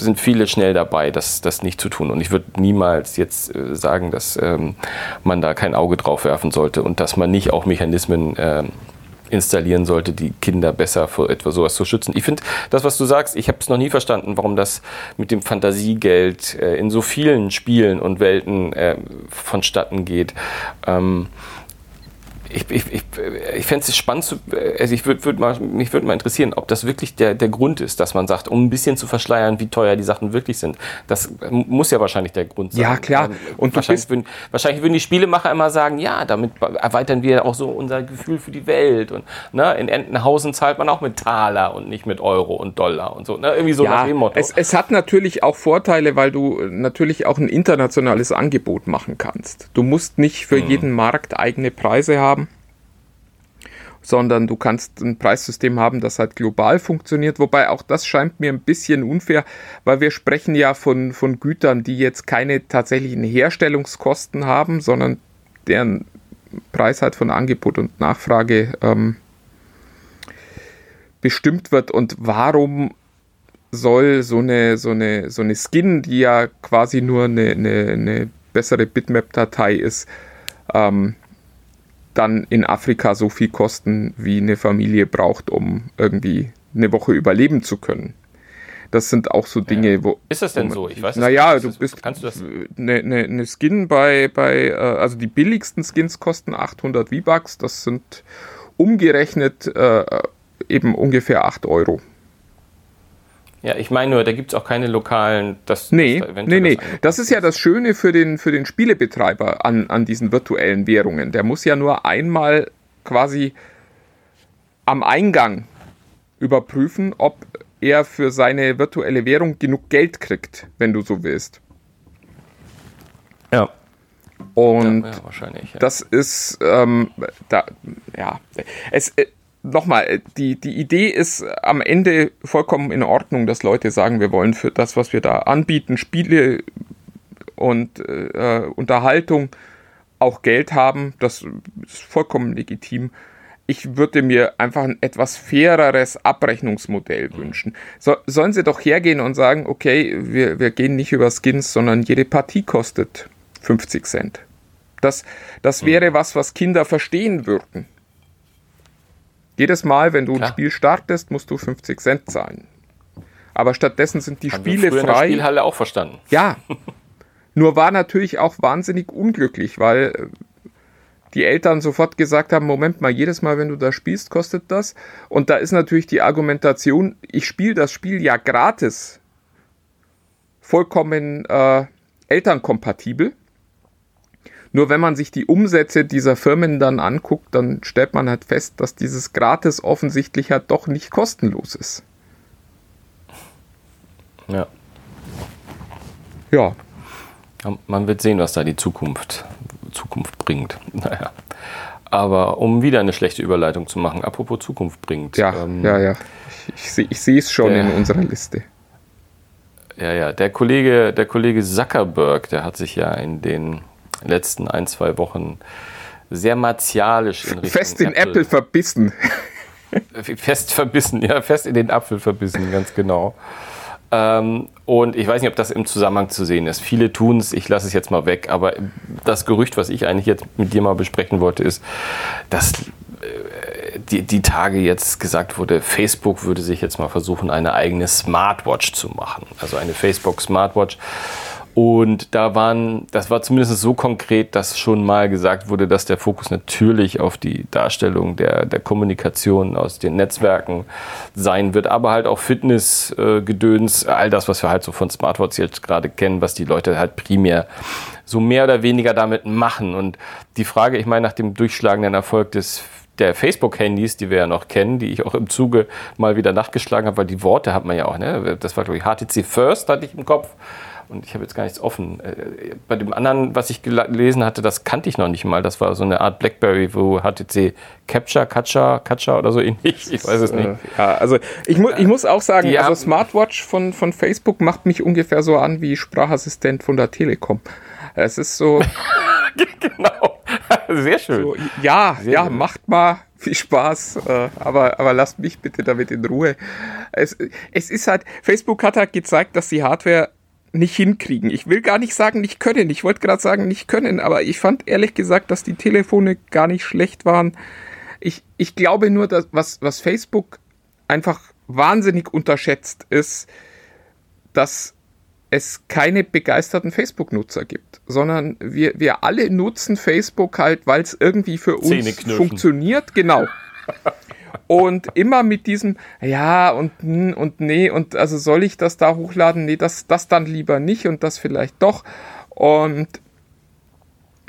sind viele schnell dabei, das, das nicht zu tun. Und ich würde niemals jetzt äh, sagen, dass ähm, man da kein Auge drauf werfen sollte und dass man nicht auch Mechanismen ähm, installieren sollte, die Kinder besser vor etwas sowas zu schützen. Ich finde, das, was du sagst, ich habe es noch nie verstanden, warum das mit dem Fantasiegeld äh, in so vielen Spielen und Welten äh, vonstatten geht. Ähm, ich, ich, ich, ich fände es spannend, zu, also ich würd, würd mal, mich würde mal interessieren, ob das wirklich der, der Grund ist, dass man sagt, um ein bisschen zu verschleiern, wie teuer die Sachen wirklich sind. Das muss ja wahrscheinlich der Grund sein. Ja, klar. Ähm, Und wahrscheinlich, würden, wahrscheinlich würden die Spielemacher immer sagen, ja, damit erweitern wir auch so unser Gefühl für die Welt. Und ne, in Entenhausen zahlt man auch mit Taler und nicht mit Euro und Dollar und so. Ne? Irgendwie so nach Ja, dem Motto. es, es hat natürlich auch Vorteile, weil du natürlich auch ein internationales Angebot machen kannst. Du musst nicht für Mhm. jeden Markt eigene Preise haben, sondern du kannst ein Preissystem haben, das halt global funktioniert. Wobei auch das scheint mir ein bisschen unfair, weil wir sprechen ja von, von Gütern, die jetzt keine tatsächlichen Herstellungskosten haben, sondern deren Preis halt von Angebot und Nachfrage ähm, bestimmt wird. Und warum soll so eine, so eine, so eine Skin, die ja quasi nur eine, eine, eine bessere Bitmap-Datei ist, ähm, dann in Afrika so viel kosten, wie eine Familie braucht, um irgendwie eine Woche überleben zu können. Das sind auch so Dinge, wo. Ist das denn wo so? Ich weiß Naja, du bist. kannst du das- Eine, eine, eine Skin bei, bei, äh, also die billigsten Skins kosten 800 V-Bucks. Das sind umgerechnet äh, eben ungefähr 8 Euro. Ja, ich meine nur, da gibt es auch keine lokalen. Das, Nee, das nee, nee. das Das ist ja das Schöne für den, für den Spielebetreiber an, an diesen virtuellen Währungen. Der muss ja nur einmal quasi am Eingang überprüfen, ob er für seine virtuelle Währung genug Geld kriegt, wenn du so willst. Ja. Und ja, wahrscheinlich. Ja. das ist, ähm, da, ja, es, äh, nochmal, äh, die, die Idee ist am Ende vollkommen in Ordnung, dass Leute sagen, wir wollen für das, was wir da anbieten, Spiele und äh, Unterhaltung, auch Geld haben. Das ist vollkommen legitim. Ich würde mir einfach ein etwas faireres Abrechnungsmodell wünschen. So, sollen sie doch hergehen und sagen, okay, wir, wir gehen nicht über Skins, sondern jede Partie kostet 50 Cent. Das, das wäre was, was Kinder verstehen würden. Jedes Mal, wenn du ein Klar. Spiel startest, musst du 50 Cent zahlen. Aber stattdessen sind die Haben wir Spiele früher in der frei. Spielhalle auch verstanden. Ja. Nur war natürlich auch wahnsinnig unglücklich, weil äh, die Eltern sofort gesagt haben, Moment mal, jedes Mal, wenn du da spielst, kostet das. Und da ist natürlich die Argumentation, ich spiele das Spiel ja gratis, vollkommen äh, elternkompatibel. Nur wenn man sich die Umsätze dieser Firmen dann anguckt, dann stellt man halt fest, dass dieses Gratis offensichtlich halt doch nicht kostenlos ist. Ja. Ja. Man wird sehen, was da die Zukunft, Zukunft bringt. Naja. Aber um wieder eine schlechte Überleitung zu machen, apropos Zukunft bringt. Ja, ähm, ja, ja. Ich, ich, seh- ich sehe es schon der- in unserer Liste. Ja, ja, der Kollege, der Kollege Zuckerberg, der hat sich ja in den letzten ein, zwei Wochen sehr martialisch in Richtung Fest in Apple verbissen. fest verbissen, ja, fest in den Apfel verbissen, ganz genau. Ähm, und ich weiß nicht, ob das im Zusammenhang zu sehen ist. Viele tun es, ich lasse es jetzt mal weg, aber das Gerücht, was ich eigentlich jetzt mit dir mal besprechen wollte, ist, dass äh, die, die Tage jetzt gesagt wurde, Facebook würde sich jetzt mal versuchen, eine eigene Smartwatch zu machen. Also eine Facebook Smartwatch. Und da waren, das war zumindest so konkret, dass schon mal gesagt wurde, dass der Fokus natürlich auf die Darstellung der, der Kommunikation aus den Netzwerken sein wird, aber halt auch Fitness, äh, all das, was wir halt so von Smartwatches jetzt gerade kennen, was die Leute halt primär so mehr oder weniger damit machen. Und die Frage, ich meine, nach dem durchschlagenden Erfolg des der Facebook-Handys, die wir ja noch kennen, die ich auch im Zuge mal wieder nachgeschlagen habe, weil die Worte hat man ja auch, ne? Das war, glaube ich, HTC First, hatte ich im Kopf. Und ich habe jetzt gar nichts offen. Äh, Bei dem anderen, was ich gelesen hatte, das kannte ich noch nicht mal. Das war so eine Art Blackberry, wo HTC Capture, Catcher, Catcher oder so ähnlich. Ich weiß es nicht. Äh, Ja, also ich, mu ich muss auch sagen, Die also Smartwatch von, von Facebook macht mich ungefähr so an wie Sprachassistent von der Telekom. Es ist so, genau. Sehr schön. so ja, Sehr ja, gut. macht mal viel Spaß, äh, aber, aber lasst mich bitte damit in Ruhe. Es, es ist halt, Facebook hat halt gezeigt, dass die Hardware nicht hinkriegen. Ich will gar nicht sagen, nicht können. Ich wollte gerade sagen, nicht können, aber ich fand ehrlich gesagt, dass die Telefone gar nicht schlecht waren. Ich, ich glaube nur, dass was, was Facebook einfach wahnsinnig unterschätzt ist, dass es keine begeisterten Facebook-Nutzer gibt, sondern wir, wir alle nutzen Facebook halt, weil es irgendwie für uns funktioniert, genau. Und immer mit diesem, ja und und nee, und also soll ich das da hochladen? Nee, das, das dann lieber nicht und das vielleicht doch. Und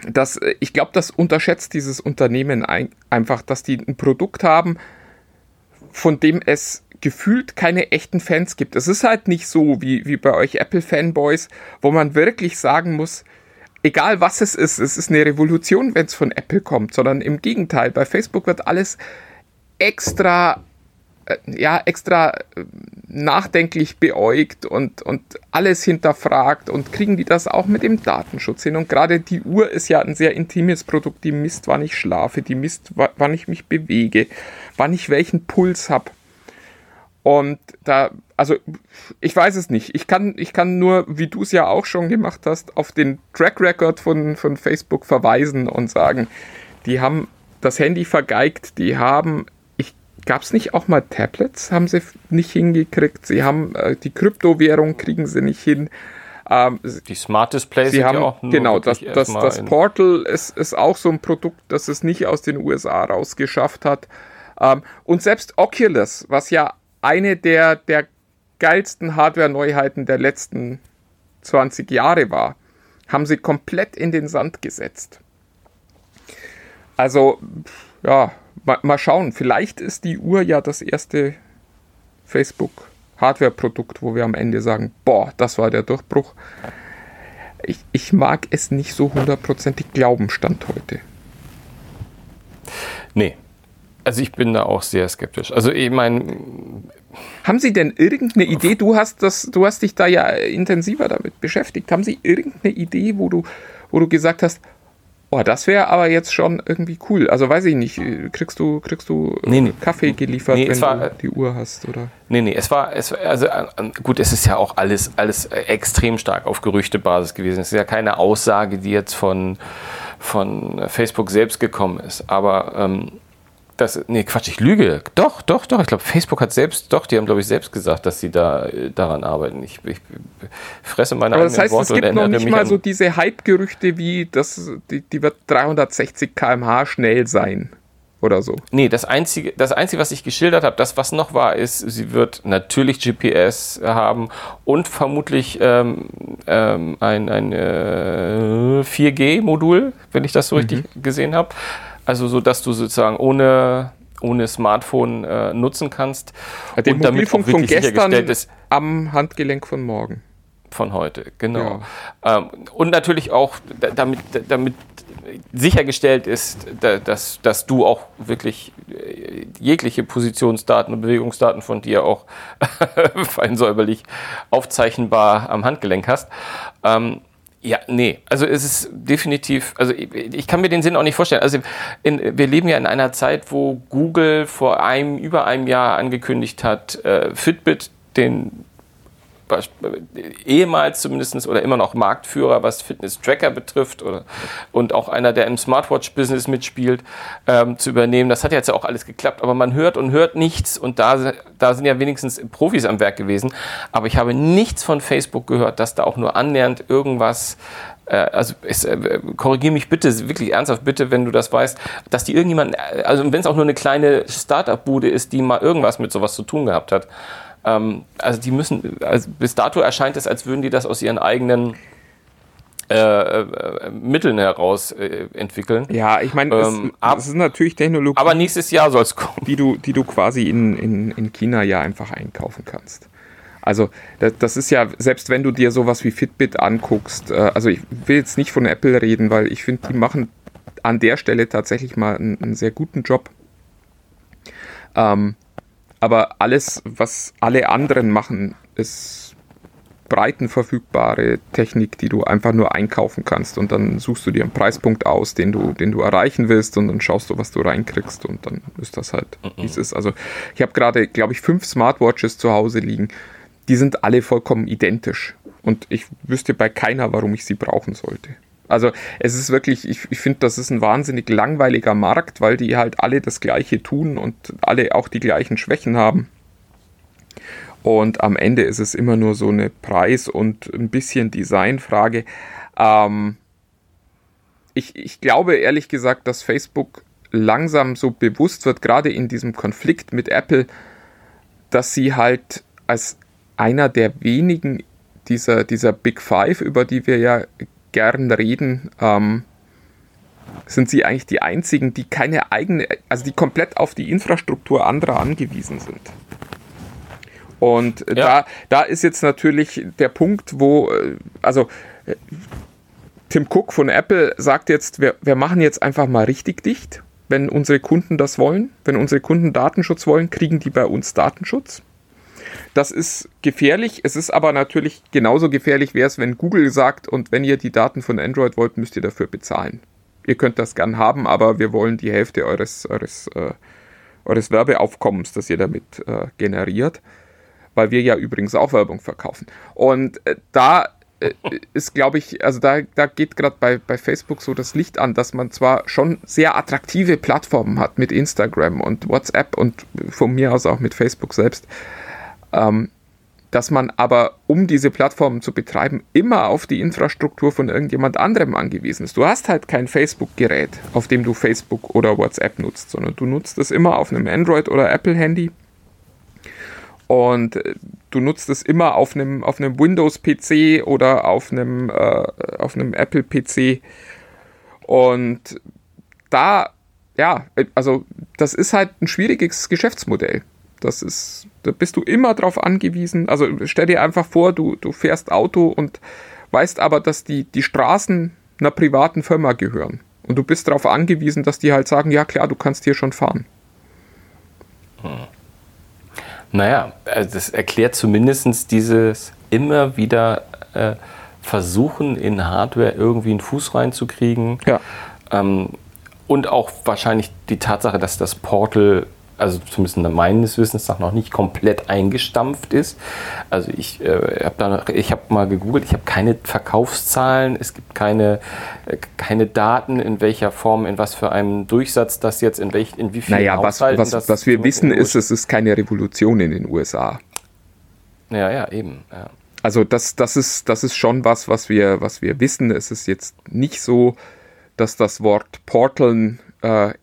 das, ich glaube, das unterschätzt dieses Unternehmen ein, einfach, dass die ein Produkt haben, von dem es gefühlt keine echten Fans gibt. Es ist halt nicht so wie, wie bei euch Apple-Fanboys, wo man wirklich sagen muss, egal was es ist, es ist eine Revolution, wenn es von Apple kommt, sondern im Gegenteil, bei Facebook wird alles extra, äh, ja, extra äh, nachdenklich beäugt und, und alles hinterfragt und kriegen die das auch mit dem Datenschutz hin. Und gerade die Uhr ist ja ein sehr intimes Produkt, die misst, wann ich schlafe, die misst, wa- wann ich mich bewege, wann ich welchen Puls habe. Und da, also ich weiß es nicht. Ich kann, ich kann nur, wie du es ja auch schon gemacht hast, auf den Track Record von, von Facebook verweisen und sagen, die haben das Handy vergeigt, die haben, gab es nicht auch mal Tablets, haben sie nicht hingekriegt, sie haben äh, die Kryptowährung kriegen sie nicht hin. Ähm, Die Smart Displays Sie haben, ja auch nur genau, das, das, das Portal ist, ist auch so ein Produkt, das es nicht aus den USA rausgeschafft hat. Ähm, und selbst Oculus, was ja eine der, der geilsten Hardware-Neuheiten der letzten 20 Jahre war, haben sie komplett in den Sand gesetzt. Also, ja, mal, mal schauen. Vielleicht ist die Uhr ja das erste Facebook-Hardware-Produkt, wo wir am Ende sagen, boah, das war der Durchbruch. Ich, ich mag es nicht so hundertprozentig glauben, Stand heute. Nee. Also ich bin da auch sehr skeptisch. Also ich meine, Haben Sie denn irgendeine Idee? Du hast das, du hast dich da ja intensiver damit beschäftigt. Haben Sie irgendeine Idee, wo du, wo du gesagt hast, oh, das wäre aber jetzt schon irgendwie cool. Also weiß ich nicht, kriegst du, kriegst du äh, Nee, nee. Kaffee geliefert, Nee, wenn war, du die Uhr hast, oder? Nee, nee, es war, es war also äh, gut, es ist ja auch alles, alles äh, extrem stark auf Gerüchtebasis gewesen. Es ist ja keine Aussage, die jetzt von, von Facebook selbst gekommen ist. Aber ähm, Das, nee, Quatsch, ich lüge. Doch, doch, doch. Ich glaube, Facebook hat selbst, doch, die haben, glaube ich, selbst gesagt, dass sie da äh, daran arbeiten. Ich, ich fresse meine Aber das eigenen heißt, Worte es gibt noch nicht mal so diese Hype-Gerüchte wie, das, die, die wird 360 km/h schnell sein oder so. Nee, das Einzige, das Einzige, was ich geschildert habe, das, was noch war, ist, sie wird natürlich GPS haben und vermutlich ähm, ähm, ein, ein äh, 4G-Modul, wenn ich das so richtig gesehen habe. Also so, dass du sozusagen ohne, ohne Smartphone äh, nutzen kannst. Den und damit auch wirklich gestern sichergestellt ist, am Handgelenk von morgen. von heute, genau. Ähm, und natürlich auch, da- damit, damit sichergestellt ist, da- dass, dass du auch wirklich äh, jegliche Positionsdaten und Bewegungsdaten von dir auch fein säuberlich aufzeichnbar am Handgelenk hast. Ähm, ja, nee, also es ist definitiv, also ich, ich kann mir den Sinn auch nicht vorstellen. Also in, wir leben ja in einer Zeit, wo Google vor einem, über einem Jahr angekündigt hat, äh, Fitbit, den ehemals zumindest oder immer noch Marktführer, was Fitness-Tracker betrifft oder, und auch einer, der im Smartwatch-Business mitspielt, ähm, zu übernehmen. Das hat jetzt ja auch alles geklappt, aber man hört und hört nichts und da, da sind ja wenigstens Profis am Werk gewesen. Aber ich habe nichts von Facebook gehört, dass da auch nur annähernd irgendwas äh, also äh, korrigiere mich bitte, wirklich ernsthaft bitte, wenn du das weißt, dass die irgendjemand, äh, also wenn es auch nur eine kleine Startup-Bude ist, die mal irgendwas mit sowas zu tun gehabt hat. Ähm, also die müssen, also bis dato erscheint es, als würden die das aus ihren eigenen äh, äh, Mitteln heraus äh, entwickeln. Ja, ich meine, Ähm, es, es ist natürlich Technologie, Aber nächstes Jahr soll es kommen. die du, die du quasi in, in, in China ja einfach einkaufen kannst. Also das, das ist ja, selbst wenn du dir sowas wie Fitbit anguckst, äh, also ich will jetzt nicht von Apple reden, weil ich finde, die machen an der Stelle tatsächlich mal einen, einen sehr guten Job. Ähm, aber alles, was alle anderen machen, ist breitenverfügbare Technik, die du einfach nur einkaufen kannst und dann suchst du dir einen Preispunkt aus, den du, den du erreichen willst und dann schaust du, was du reinkriegst und dann ist das halt, wie es ist. Also ich habe gerade, glaube ich, fünf Smartwatches zu Hause liegen. Die sind alle vollkommen identisch und ich wüsste bei keiner, warum ich sie brauchen sollte. Also es ist wirklich, ich, ich finde, das ist ein wahnsinnig langweiliger Markt, weil die halt alle das Gleiche tun und alle auch die gleichen Schwächen haben. Und am Ende ist es immer nur so eine Preis- und ein bisschen Designfrage. Ähm, ich, ich glaube ehrlich gesagt, dass Facebook langsam so bewusst wird, gerade in diesem Konflikt mit Apple, dass sie halt als einer der wenigen dieser, dieser Big Five, über die wir ja gern reden, ähm, sind sie eigentlich die einzigen, die keine eigene, also die komplett auf die Infrastruktur anderer angewiesen sind. Und äh, Ja. da, da ist jetzt natürlich der Punkt, wo, äh, also äh, Tim Cook von Apple sagt jetzt, wir, wir machen jetzt einfach mal richtig dicht. Wenn unsere Kunden das wollen, wenn unsere Kunden Datenschutz wollen, kriegen die bei uns Datenschutz. Das ist gefährlich. Es ist aber natürlich genauso gefährlich, wäre es, wenn Google sagt, und wenn ihr die Daten von Android wollt, müsst ihr dafür bezahlen. Ihr könnt das gern haben, aber wir wollen die Hälfte eures, eures, äh, eures Werbeaufkommens, das ihr damit äh, generiert weil wir ja übrigens auch Werbung verkaufen. Und äh, da äh, ist, glaube ich, also da, da geht gerade bei, bei Facebook so das Licht an, dass man zwar schon sehr attraktive Plattformen hat mit Instagram und WhatsApp und von mir aus auch mit Facebook selbst, ähm, dass man aber, um diese Plattformen zu betreiben, immer auf die Infrastruktur von irgendjemand anderem angewiesen ist. Du hast halt kein Facebook-Gerät, auf dem du Facebook oder WhatsApp nutzt, sondern du nutzt es immer auf einem Android- oder Apple-Handy und äh, du nutzt es immer auf einem, auf einem Windows-PC oder auf einem, äh, auf einem Apple-PC. Und da, ja, äh, also das ist halt ein schwieriges Geschäftsmodell. Das ist, da bist du immer drauf angewiesen. Also stell dir einfach vor, du, du fährst Auto und weißt aber, dass die, die Straßen einer privaten Firma gehören. Und du bist darauf angewiesen, dass die halt sagen, ja klar, du kannst hier schon fahren. Naja, also das erklärt zumindest dieses immer wieder äh, Versuchen in Hardware irgendwie einen Fuß reinzukriegen. Ja. Ähm, und auch wahrscheinlich die Tatsache, dass das Portal also zumindest meines Wissens nach noch nicht komplett eingestampft ist. Also ich äh, habe ich habe mal gegoogelt, ich habe keine Verkaufszahlen, es gibt keine, äh, keine Daten, in welcher Form, in was für einem Durchsatz das jetzt, in, welch, in wie vielen Naja, was, was, was wir wissen ist, es ist keine Revolution in den USA. Ja, ja, eben. Ja. Also das, das, ist, das ist schon was, was wir, was wir wissen. Es ist jetzt nicht so, dass das Wort Portaln äh,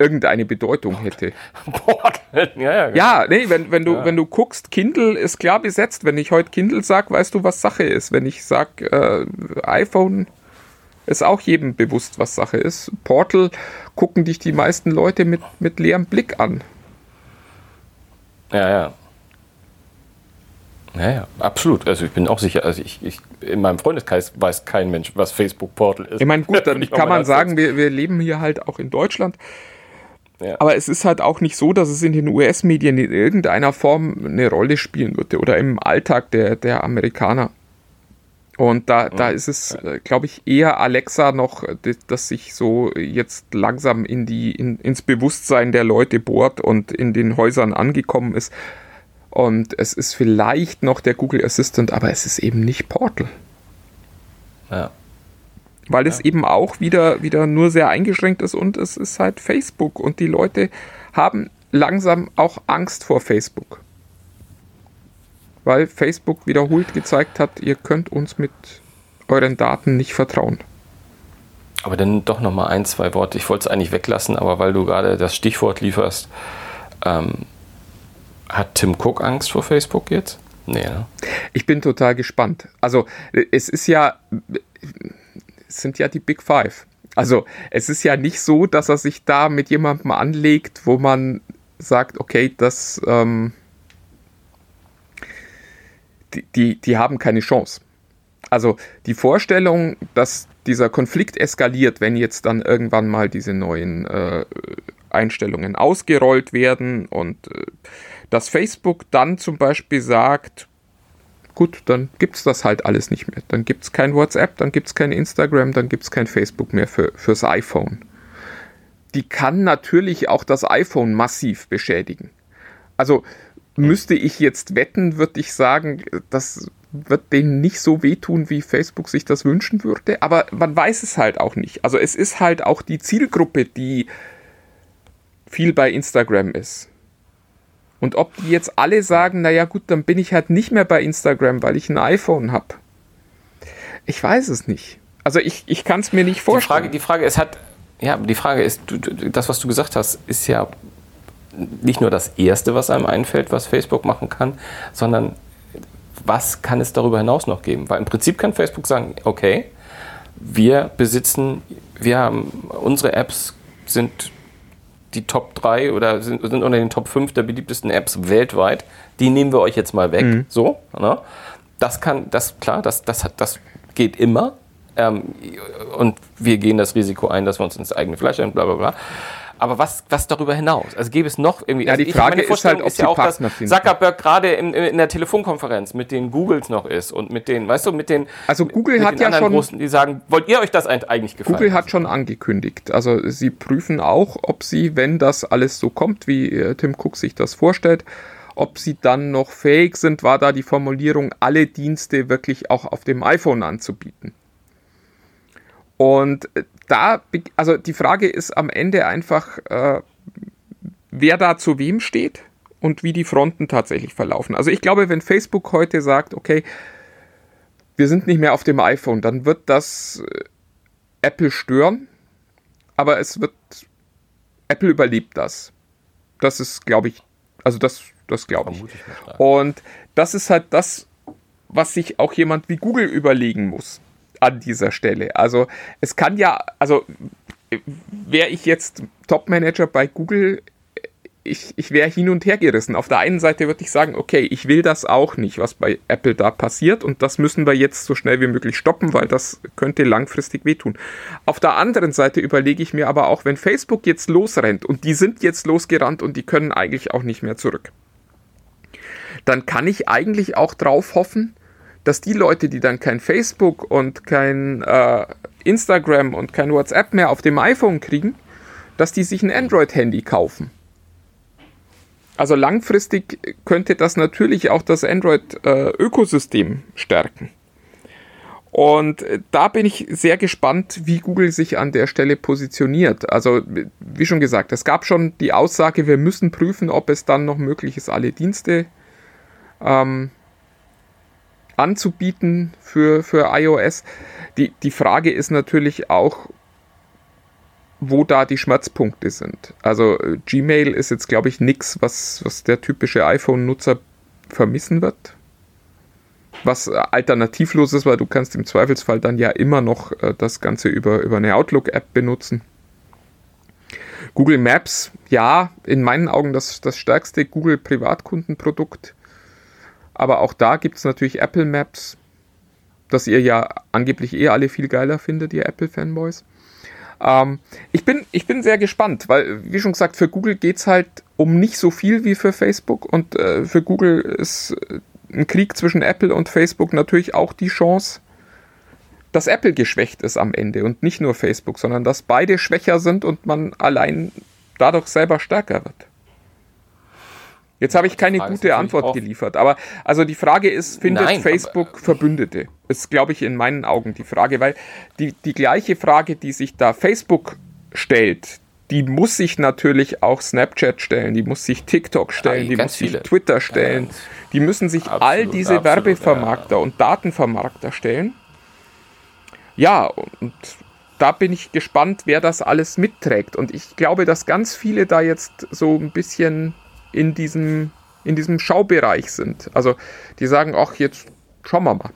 irgendeine Bedeutung hätte. Portal, ja, ja, genau. Ja, nee, wenn, wenn, du, Ja. wenn du guckst, Kindle ist klar besetzt. Wenn ich heute Kindle sag, weißt du, was Sache ist. Wenn ich sag äh, iPhone, ist auch jedem bewusst, was Sache ist. Portal gucken dich die meisten Leute mit, mit leerem Blick an. Ja, ja. Ja, ja, absolut. Also ich bin auch sicher, also ich, ich in meinem Freundeskreis weiß kein Mensch, was Facebook Portal ist. Ich meine, gut, dann kann man sagen, wir, wir leben hier halt auch in Deutschland. Ja. Aber es ist halt auch nicht so, dass es in den US-Medien in irgendeiner Form eine Rolle spielen würde oder im Alltag der, der Amerikaner. Und da, da ist es, glaube ich, eher Alexa noch, äh, das- das sich so jetzt langsam in die, in, ins Bewusstsein der Leute bohrt und in den Häusern angekommen ist. Und es ist vielleicht noch der Google Assistant, aber es ist eben nicht Portal. Ja. Weil es eben auch wieder, wieder nur sehr eingeschränkt ist und es ist halt Facebook und die Leute haben langsam auch Angst vor Facebook. Weil Facebook wiederholt gezeigt hat, ihr könnt uns mit euren Daten nicht vertrauen. Aber dann doch noch mal ein, zwei Worte. Ich wollte es eigentlich weglassen, aber weil du gerade das Stichwort lieferst, ähm, hat Tim Cook Angst vor Facebook jetzt? Nee, ne? Ich bin total gespannt. Also es ist ja, sind ja die Big Five. Also es ist ja nicht so, dass er sich da mit jemandem anlegt, wo man sagt, okay, das, ähm, die, die, die haben keine Chance. Also die Vorstellung, dass dieser Konflikt eskaliert, wenn jetzt dann irgendwann mal diese neuen äh, Einstellungen ausgerollt werden und äh, dass Facebook dann zum Beispiel sagt, gut, dann gibt es das halt alles nicht mehr. Dann gibt es kein WhatsApp, dann gibt es kein Instagram, dann gibt es kein Facebook mehr für, fürs iPhone. Die kann natürlich auch das iPhone massiv beschädigen. Also müsste ich jetzt wetten, würde ich sagen, das wird denen nicht so wehtun, wie Facebook sich das wünschen würde. Aber man weiß es halt auch nicht. Also es ist halt auch die Zielgruppe, die viel bei Instagram ist. Und ob die jetzt alle sagen, naja gut, dann bin ich halt nicht mehr bei Instagram, weil ich ein iPhone habe. Ich weiß es nicht. Also ich, ich kann es mir nicht Die vorstellen. Frage, die Frage ist, hat, ja, die Frage ist, du, das, was du gesagt hast, ist ja nicht nur das Erste, was einem einfällt, was Facebook machen kann, sondern was kann es darüber hinaus noch geben? Weil im Prinzip kann Facebook sagen, okay, wir besitzen, wir haben, unsere Apps sind die Top 3 oder sind, sind unter den Top 5 der beliebtesten Apps weltweit. Die nehmen wir euch jetzt mal weg. So, ne? Das kann, das, klar, das, das, hat, das geht immer. Ähm, und wir gehen das Risiko ein, dass wir uns ins eigene Fleisch ein, bla bla bla. Aber was, was darüber hinaus? Also gäbe es noch irgendwie. Ja, die also Frage meine ist halt, ob die dass Partner finden. Zuckerberg gerade in, in der Telefonkonferenz mit den Googles noch ist und mit den, weißt du, mit den. Also Google mit hat ja schon- Großen, die sagen, wollt ihr euch das eigentlich gefallen? Google hat schon angekündigt. Also sie prüfen auch, ob sie, wenn das alles so kommt, wie äh, Tim Cook sich das vorstellt, ob sie dann noch fähig sind, war da die Formulierung, alle Dienste wirklich auch auf dem iPhone anzubieten. Und äh, da, also die Frage ist am Ende einfach, äh, wer da zu wem steht und wie die Fronten tatsächlich verlaufen. Also ich glaube, wenn Facebook heute sagt, okay, wir sind nicht mehr auf dem iPhone, dann wird das äh, Apple stören, aber es wird, Apple überlebt das. Das ist, glaube ich, also das, das glaube ich. Und das ist halt das, was sich auch jemand wie Google überlegen muss an dieser Stelle. Also es kann ja, also wäre ich jetzt Topmanager bei Google, ich, ich wäre hin und her gerissen. Auf der einen Seite würde ich sagen, okay, ich will das auch nicht, was bei Apple da passiert und das müssen wir jetzt so schnell wie möglich stoppen, weil das könnte langfristig wehtun. Auf der anderen Seite überlege ich mir aber auch, wenn Facebook jetzt losrennt und die sind jetzt losgerannt und die können eigentlich auch nicht mehr zurück, dann kann ich eigentlich auch drauf hoffen, dass die Leute, die dann kein Facebook und kein äh, Instagram und kein WhatsApp mehr auf dem iPhone kriegen, dass die sich ein Android-Handy kaufen. also langfristig könnte das natürlich auch das Android-Ökosystem äh, stärken. Und äh, da bin ich sehr gespannt, wie Google sich an der Stelle positioniert. Also, wie schon gesagt, es gab schon die Aussage, wir müssen prüfen, ob es dann noch möglich ist, alle Dienste ähm, anzubieten für, für iOS. Die, die Frage ist natürlich auch, wo da die Schmerzpunkte sind. Also äh, Gmail ist jetzt, glaube ich, nichts, was, was der typische iPhone-Nutzer vermissen wird. Was äh, alternativlos ist, weil du kannst im Zweifelsfall dann ja immer noch äh, das Ganze über, über eine Outlook-App benutzen. Google Maps, ja, in meinen Augen das, das stärkste Google Privatkundenprodukt. Aber auch da gibt es natürlich Apple Maps, das ihr ja angeblich eh alle viel geiler findet, ihr Apple-Fanboys. Ähm, ich, bin, ich bin sehr gespannt, weil, wie schon gesagt, für Google geht es halt um nicht so viel wie für Facebook und äh, für Google ist äh, ein Krieg zwischen Apple und Facebook natürlich auch die Chance, dass Apple geschwächt ist am Ende und nicht nur Facebook, sondern dass beide schwächer sind und man allein dadurch selber stärker wird. Jetzt habe ich keine gute Antwort geliefert, aber also die Frage ist, findet Nein, Facebook Verbündete? Ist, glaube ich, in meinen Augen die Frage, weil die, die gleiche Frage, die sich da Facebook stellt, die muss sich natürlich auch Snapchat stellen, die muss sich TikTok stellen, ja, die muss viele. sich Twitter stellen, ja, die müssen sich absolut, all diese absolut, Werbevermarkter ja. und Datenvermarkter stellen. Ja, und da bin ich gespannt, wer das alles mitträgt. Und ich glaube, dass ganz viele da jetzt so ein bisschen in diesem, in diesem Schaubereich sind. Also die sagen, ach, jetzt schauen wir mal.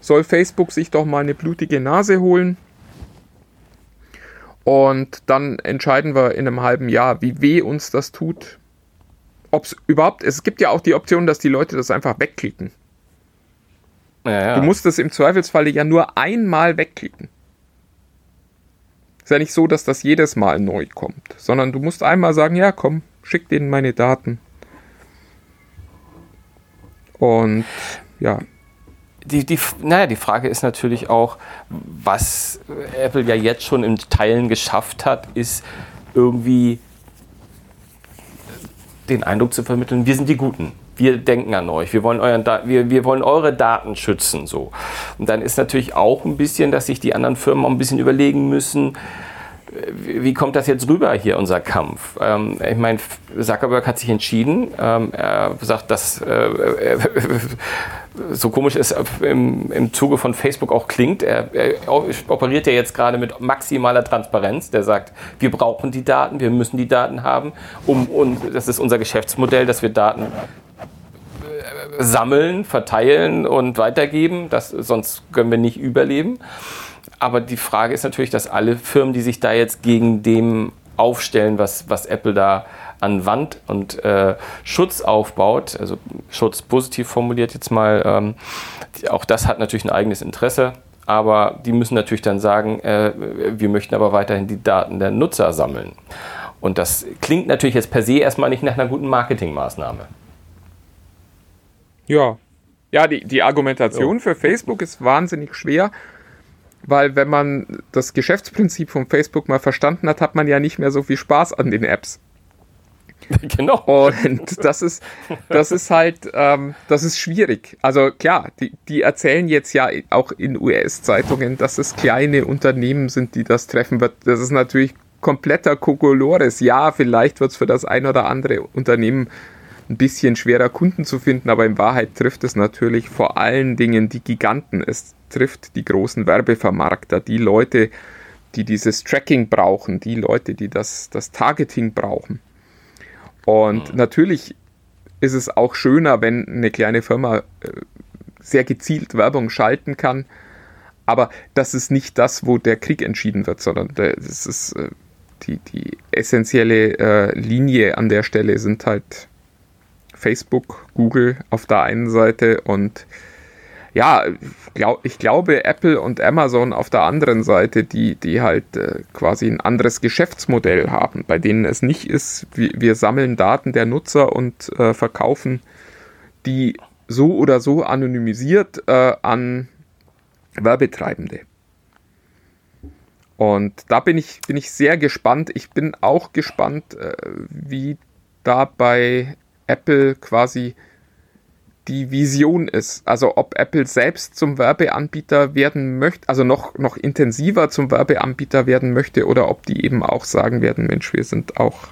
Soll Facebook sich doch mal eine blutige Nase holen? Und dann entscheiden wir in einem halben Jahr, wie weh uns das tut. Ob es überhaupt, es gibt ja auch die Option, dass die Leute das einfach wegklicken. Ja, ja. Du musst das im Zweifelsfalle ja nur einmal wegklicken. Ist ja nicht so, dass das jedes Mal neu kommt, sondern du musst einmal sagen, ja komm, schick denen meine Daten. Und ja. Die, die, naja, die Frage ist natürlich auch, was Apple ja jetzt schon in Teilen geschafft hat, ist irgendwie den Eindruck zu vermitteln, wir sind die Guten. Wir denken an euch, wir wollen, euren wir, wir wollen eure Daten schützen. So. Und dann ist natürlich auch ein bisschen, dass sich die anderen Firmen auch ein bisschen überlegen müssen, wie kommt das jetzt rüber hier, unser Kampf? Ähm, ich meine, Zuckerberg hat sich entschieden. Ähm, er sagt, dass äh, so komisch es im, im Zuge von Facebook auch klingt. Er, er operiert ja jetzt gerade mit maximaler Transparenz. Der sagt, wir brauchen die Daten, wir müssen die Daten haben, um, und das ist unser Geschäftsmodell, dass wir Daten äh, sammeln, verteilen und weitergeben. Das, sonst können wir nicht überleben aber die Frage ist natürlich, dass alle Firmen, die sich da jetzt gegen dem aufstellen, was, was Apple da an Wand und äh, Schutz aufbaut, also Schutz positiv formuliert jetzt mal, ähm, auch das hat natürlich ein eigenes Interesse, aber die müssen natürlich dann sagen, äh, wir möchten aber weiterhin die Daten der Nutzer sammeln. Und das klingt natürlich jetzt per se erstmal nicht nach einer guten Marketingmaßnahme. Ja. Ja, die, die Argumentation so. für Facebook ist wahnsinnig schwer weil wenn man das Geschäftsprinzip von Facebook mal verstanden hat, hat man ja nicht mehr so viel Spaß an den Apps. Genau. Und das ist, das ist halt, ähm, das ist schwierig. Also klar, die, die erzählen jetzt ja auch in US-Zeitungen, dass es kleine Unternehmen sind, die das treffen wird. Das ist natürlich kompletter Kokolores. Ja, vielleicht wird es für das ein oder andere Unternehmen ein bisschen schwerer Kunden zu finden, aber in Wahrheit trifft es natürlich vor allen Dingen die Giganten. Es trifft die großen Werbevermarkter, die Leute, die dieses Tracking brauchen, die Leute, die das, das Targeting brauchen. Und mhm. natürlich ist es auch schöner, wenn eine kleine Firma äh, sehr gezielt Werbung schalten kann. Aber das ist nicht das, wo der Krieg entschieden wird, sondern das ist äh, die, die essentielle äh, Linie an der Stelle sind halt Facebook, Google auf der einen Seite und ja, glaub, ich glaube Apple und Amazon auf der anderen Seite, die, die halt äh, quasi ein anderes Geschäftsmodell haben, bei denen es nicht ist, wir, wir sammeln Daten der Nutzer und äh, verkaufen die so oder so anonymisiert äh, an Werbetreibende. Und da bin ich, bin ich sehr gespannt. Ich bin auch gespannt, äh, wie da bei Apple quasi die Vision ist. Also ob Apple selbst zum Werbeanbieter werden möchte, also noch, noch intensiver zum Werbeanbieter werden möchte oder ob die eben auch sagen werden, Mensch, wir sind auch,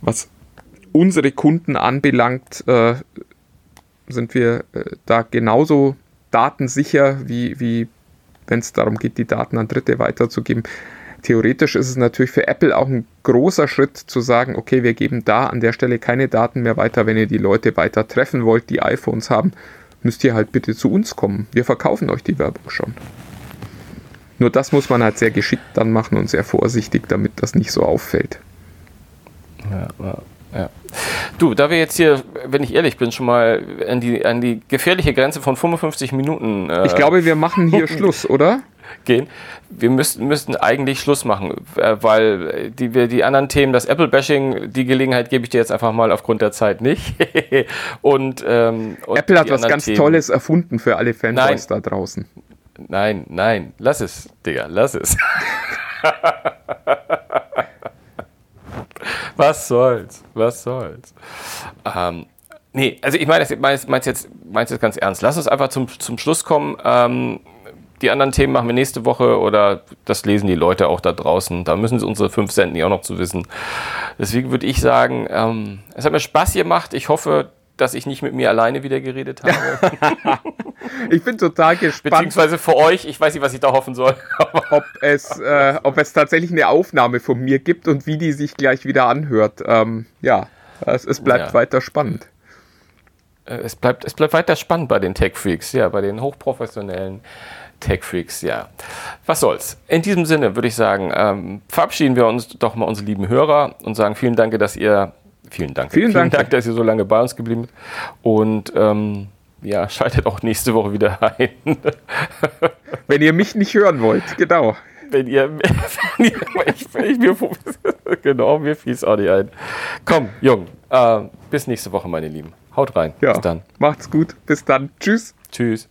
was unsere Kunden anbelangt, äh, sind wir äh, da genauso datensicher, wie, wie wenn es darum geht, die Daten an Dritte weiterzugeben theoretisch ist es natürlich für Apple auch ein großer Schritt zu sagen, okay, wir geben da an der Stelle keine Daten mehr weiter. Wenn ihr die Leute weiter treffen wollt, die iPhones haben, müsst ihr halt bitte zu uns kommen. Wir verkaufen euch die Werbung schon. Nur das muss man halt sehr geschickt dann machen und sehr vorsichtig, damit das nicht so auffällt. Ja, ja. Du, da wir jetzt hier, wenn ich ehrlich bin, schon mal an die, an die gefährliche Grenze von 55 Minuten. Äh, ich glaube, wir machen hier Schluss, oder? Gehen. Wir müssten, müssten eigentlich Schluss machen, äh, weil die, wir die anderen Themen, das Apple-Bashing, die Gelegenheit gebe ich dir jetzt einfach mal aufgrund der Zeit nicht. und, ähm, und Apple hat was ganz Themen. Tolles erfunden für alle Fanboys da draußen. Nein, nein, lass es, Digga, lass es. was soll's, was soll's. Ähm, nee, also ich meine, meinst, meinst jetzt, meinst jetzt ganz ernst. Lass uns einfach zum, zum Schluss kommen. Ähm, die anderen Themen machen wir nächste Woche oder das lesen die Leute auch da draußen. Da müssen sie unsere fünf Cent nicht auch noch zu wissen. Deswegen würde ich sagen, ähm, es hat mir Spaß gemacht. Ich hoffe, dass ich nicht mit mir alleine wieder geredet habe. ich bin total gespannt. Beziehungsweise für euch, ich weiß nicht, was ich da hoffen soll. ob, es, äh, ob es tatsächlich eine Aufnahme von mir gibt und wie die sich gleich wieder anhört. Ähm, ja, es, es bleibt ja. weiter spannend. Äh, es bleibt, es bleibt weiter spannend bei den Tech Freaks, ja, bei den hochprofessionellen Tech Freaks, ja. Was soll's. In diesem Sinne würde ich sagen, ähm, verabschieden wir uns doch mal unsere lieben Hörer und sagen vielen Dank, dass ihr, vielen Dank, vielen, vielen Dank, Dank, dass ihr so lange bei uns geblieben seid. Und ähm, ja, schaltet auch nächste Woche wieder ein. Wenn ihr mich nicht hören wollt, genau. Wenn ihr, wenn ihr ich, wenn ich mir, genau, mir fiel es auch nicht ein. Komm, Jung, äh, bis nächste Woche, meine Lieben. Haut rein. Ja, bis dann. Macht's gut. Bis dann. Tschüss. Tschüss.